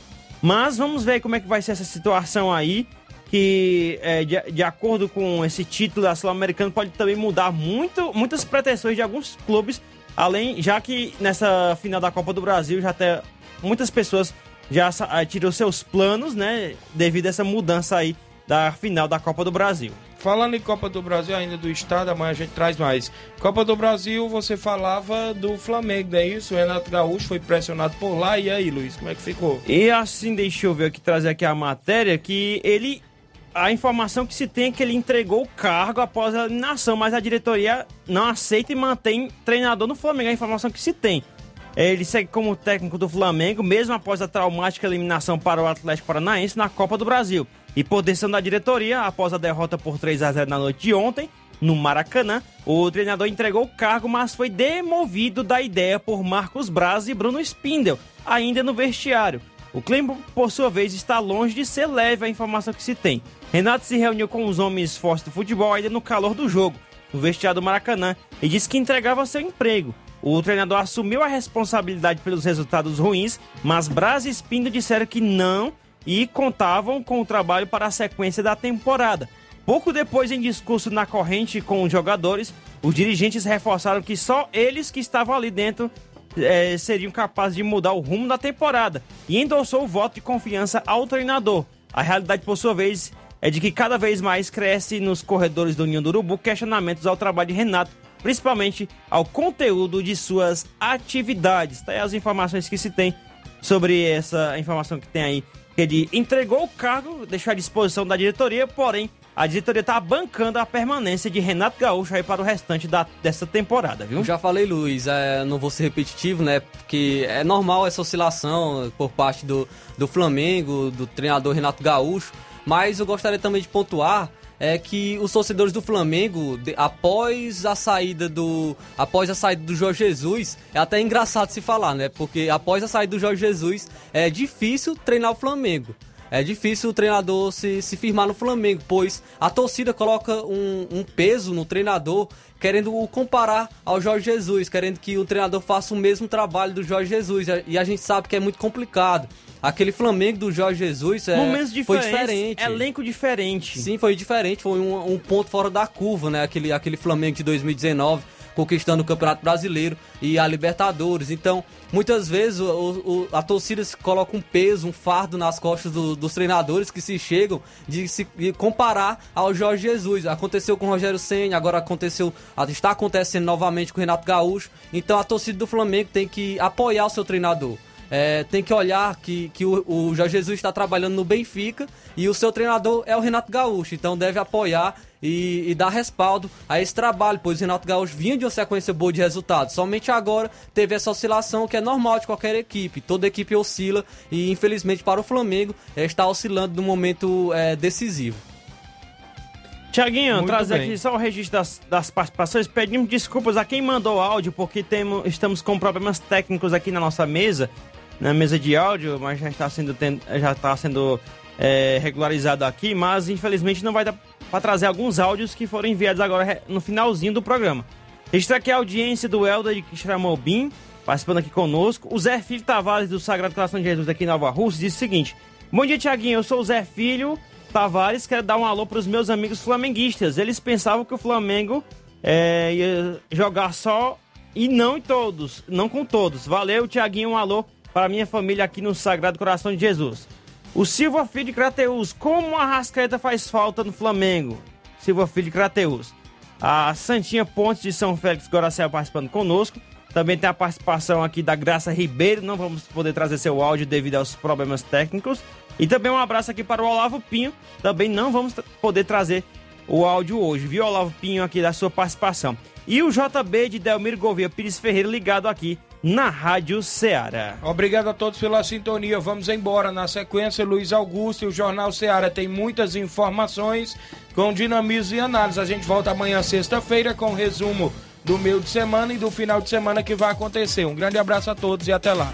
Mas vamos ver como é que vai ser essa situação aí que é, de, de, acordo com esse título da Sul-Americana pode também mudar muito, muitas pretensões de alguns clubes Além, já que nessa final da Copa do Brasil já até muitas pessoas já eh, tirou seus planos, né, devido a essa mudança aí da final da Copa do Brasil. Falando em Copa do Brasil, ainda do estado, amanhã a gente traz mais. Copa do Brasil, você falava do Flamengo, não é isso? O Renato Gaúcho foi pressionado por lá. E aí, Luiz, como é que ficou? E assim, deixa eu ver aqui, trazer aqui a matéria, que ele a informação que se tem é que ele entregou o cargo após a eliminação, mas a diretoria não aceita e mantém treinador no Flamengo. É a informação que se tem. Ele segue como técnico do Flamengo, mesmo após a traumática eliminação para o Atlético Paranaense na Copa do Brasil. E por decisão da diretoria, após a derrota por 3 a 0 na noite de ontem, no Maracanã, o treinador entregou o cargo, mas foi demovido da ideia por Marcos Braz e Bruno Spindel, ainda no vestiário. O clima, por sua vez, está longe de ser leve a informação que se tem. Renato se reuniu com os homens fortes do futebol ainda no calor do jogo, no vestiário do Maracanã, e disse que entregava seu emprego. O treinador assumiu a responsabilidade pelos resultados ruins, mas Braz e Espinho disseram que não e contavam com o trabalho para a sequência da temporada. Pouco depois, em discurso na corrente com os jogadores, os dirigentes reforçaram que só eles que estavam ali dentro é, seriam capazes de mudar o rumo da temporada e endossou o voto de confiança ao treinador. A realidade, por sua vez, é de que cada vez mais cresce nos corredores do União do Urubu questionamentos ao trabalho de Renato, principalmente ao conteúdo de suas atividades. Tá aí as informações que se tem sobre essa informação que tem aí, que ele entregou o cargo, deixou à disposição da diretoria, porém a diretoria tá bancando a permanência de Renato Gaúcho aí para o restante da, dessa temporada, viu? Já falei, Luiz, é, não vou ser repetitivo, né? Porque é normal essa oscilação por parte do, do Flamengo, do treinador Renato Gaúcho, mas eu gostaria também de pontuar é que os torcedores do Flamengo, após a saída do após a saída do Jorge Jesus, é até engraçado se falar, né? Porque após a saída do Jorge Jesus, é difícil treinar o Flamengo. É difícil o treinador se, se firmar no Flamengo, pois a torcida coloca um, um peso no treinador, querendo o comparar ao Jorge Jesus, querendo que o treinador faça o mesmo trabalho do Jorge Jesus. E a gente sabe que é muito complicado. Aquele Flamengo do Jorge Jesus é, Momentos foi diferente. Elenco diferente. Sim, foi diferente. Foi um, um ponto fora da curva, né? Aquele, aquele Flamengo de 2019 conquistando o Campeonato Brasileiro e a Libertadores. Então, muitas vezes o, o, a torcida coloca um peso, um fardo nas costas do, dos treinadores que se chegam de se de comparar ao Jorge Jesus. Aconteceu com o Rogério Senna, agora aconteceu, está acontecendo novamente com o Renato Gaúcho. Então, a torcida do Flamengo tem que apoiar o seu treinador. É, tem que olhar que, que o, o Jorge Jesus está trabalhando no Benfica e o seu treinador é o Renato Gaúcho, então deve apoiar e, e, dar respaldo a esse trabalho, pois o Renato Gaúcho vinha de uma sequência boa de resultados. Somente agora teve essa oscilação que é normal de qualquer equipe. Toda equipe oscila e, infelizmente, para o Flamengo, é, está oscilando no momento é, decisivo. Tiaguinho, trazer aqui só o registro das, das participações. Pedimos desculpas a quem mandou áudio, porque temos, estamos com problemas técnicos aqui na nossa mesa na mesa de áudio, mas já está sendo, já está sendo é, regularizado aqui, mas infelizmente não vai dar para trazer alguns áudios que foram enviados agora no finalzinho do programa. Registrar aqui a audiência do Helder de Quixeramobim, participando aqui conosco. O Zé Filho Tavares, do Sagrado Coração de Jesus, aqui em Nova Rússia, disse o seguinte: Bom dia, Tiaguinho. Eu sou o Zé Filho Tavares, quero dar um alô para os meus amigos flamenguistas. Eles pensavam que o Flamengo é, ia jogar só e não em todos, não com todos. Valeu, Tiaguinho, um alô para minha família aqui no Sagrado Coração de Jesus. O Silva Filho de Crateus, como a Rascaeta faz falta no Flamengo? Silva Filho de Crateus. A Santinha Pontes de São Félix Goracel participando conosco. Também tem a participação aqui da Graça Ribeiro. Não vamos poder trazer seu áudio devido aos problemas técnicos. E também um abraço aqui para o Olavo Pinho. Também não vamos poder trazer o áudio hoje, viu, Olavo Pinho, aqui da sua participação. E o JB de Delmiro Gouveia Pires Ferreira ligado aqui na Rádio Ceará. Obrigado a todos pela sintonia. Vamos embora. Na sequência, Luiz Augusto e o Jornal Ceará tem muitas informações com dinamismo e análise. A gente volta amanhã, sexta-feira, com o resumo do meio de semana e do final de semana que vai acontecer. Um grande abraço a todos e até lá.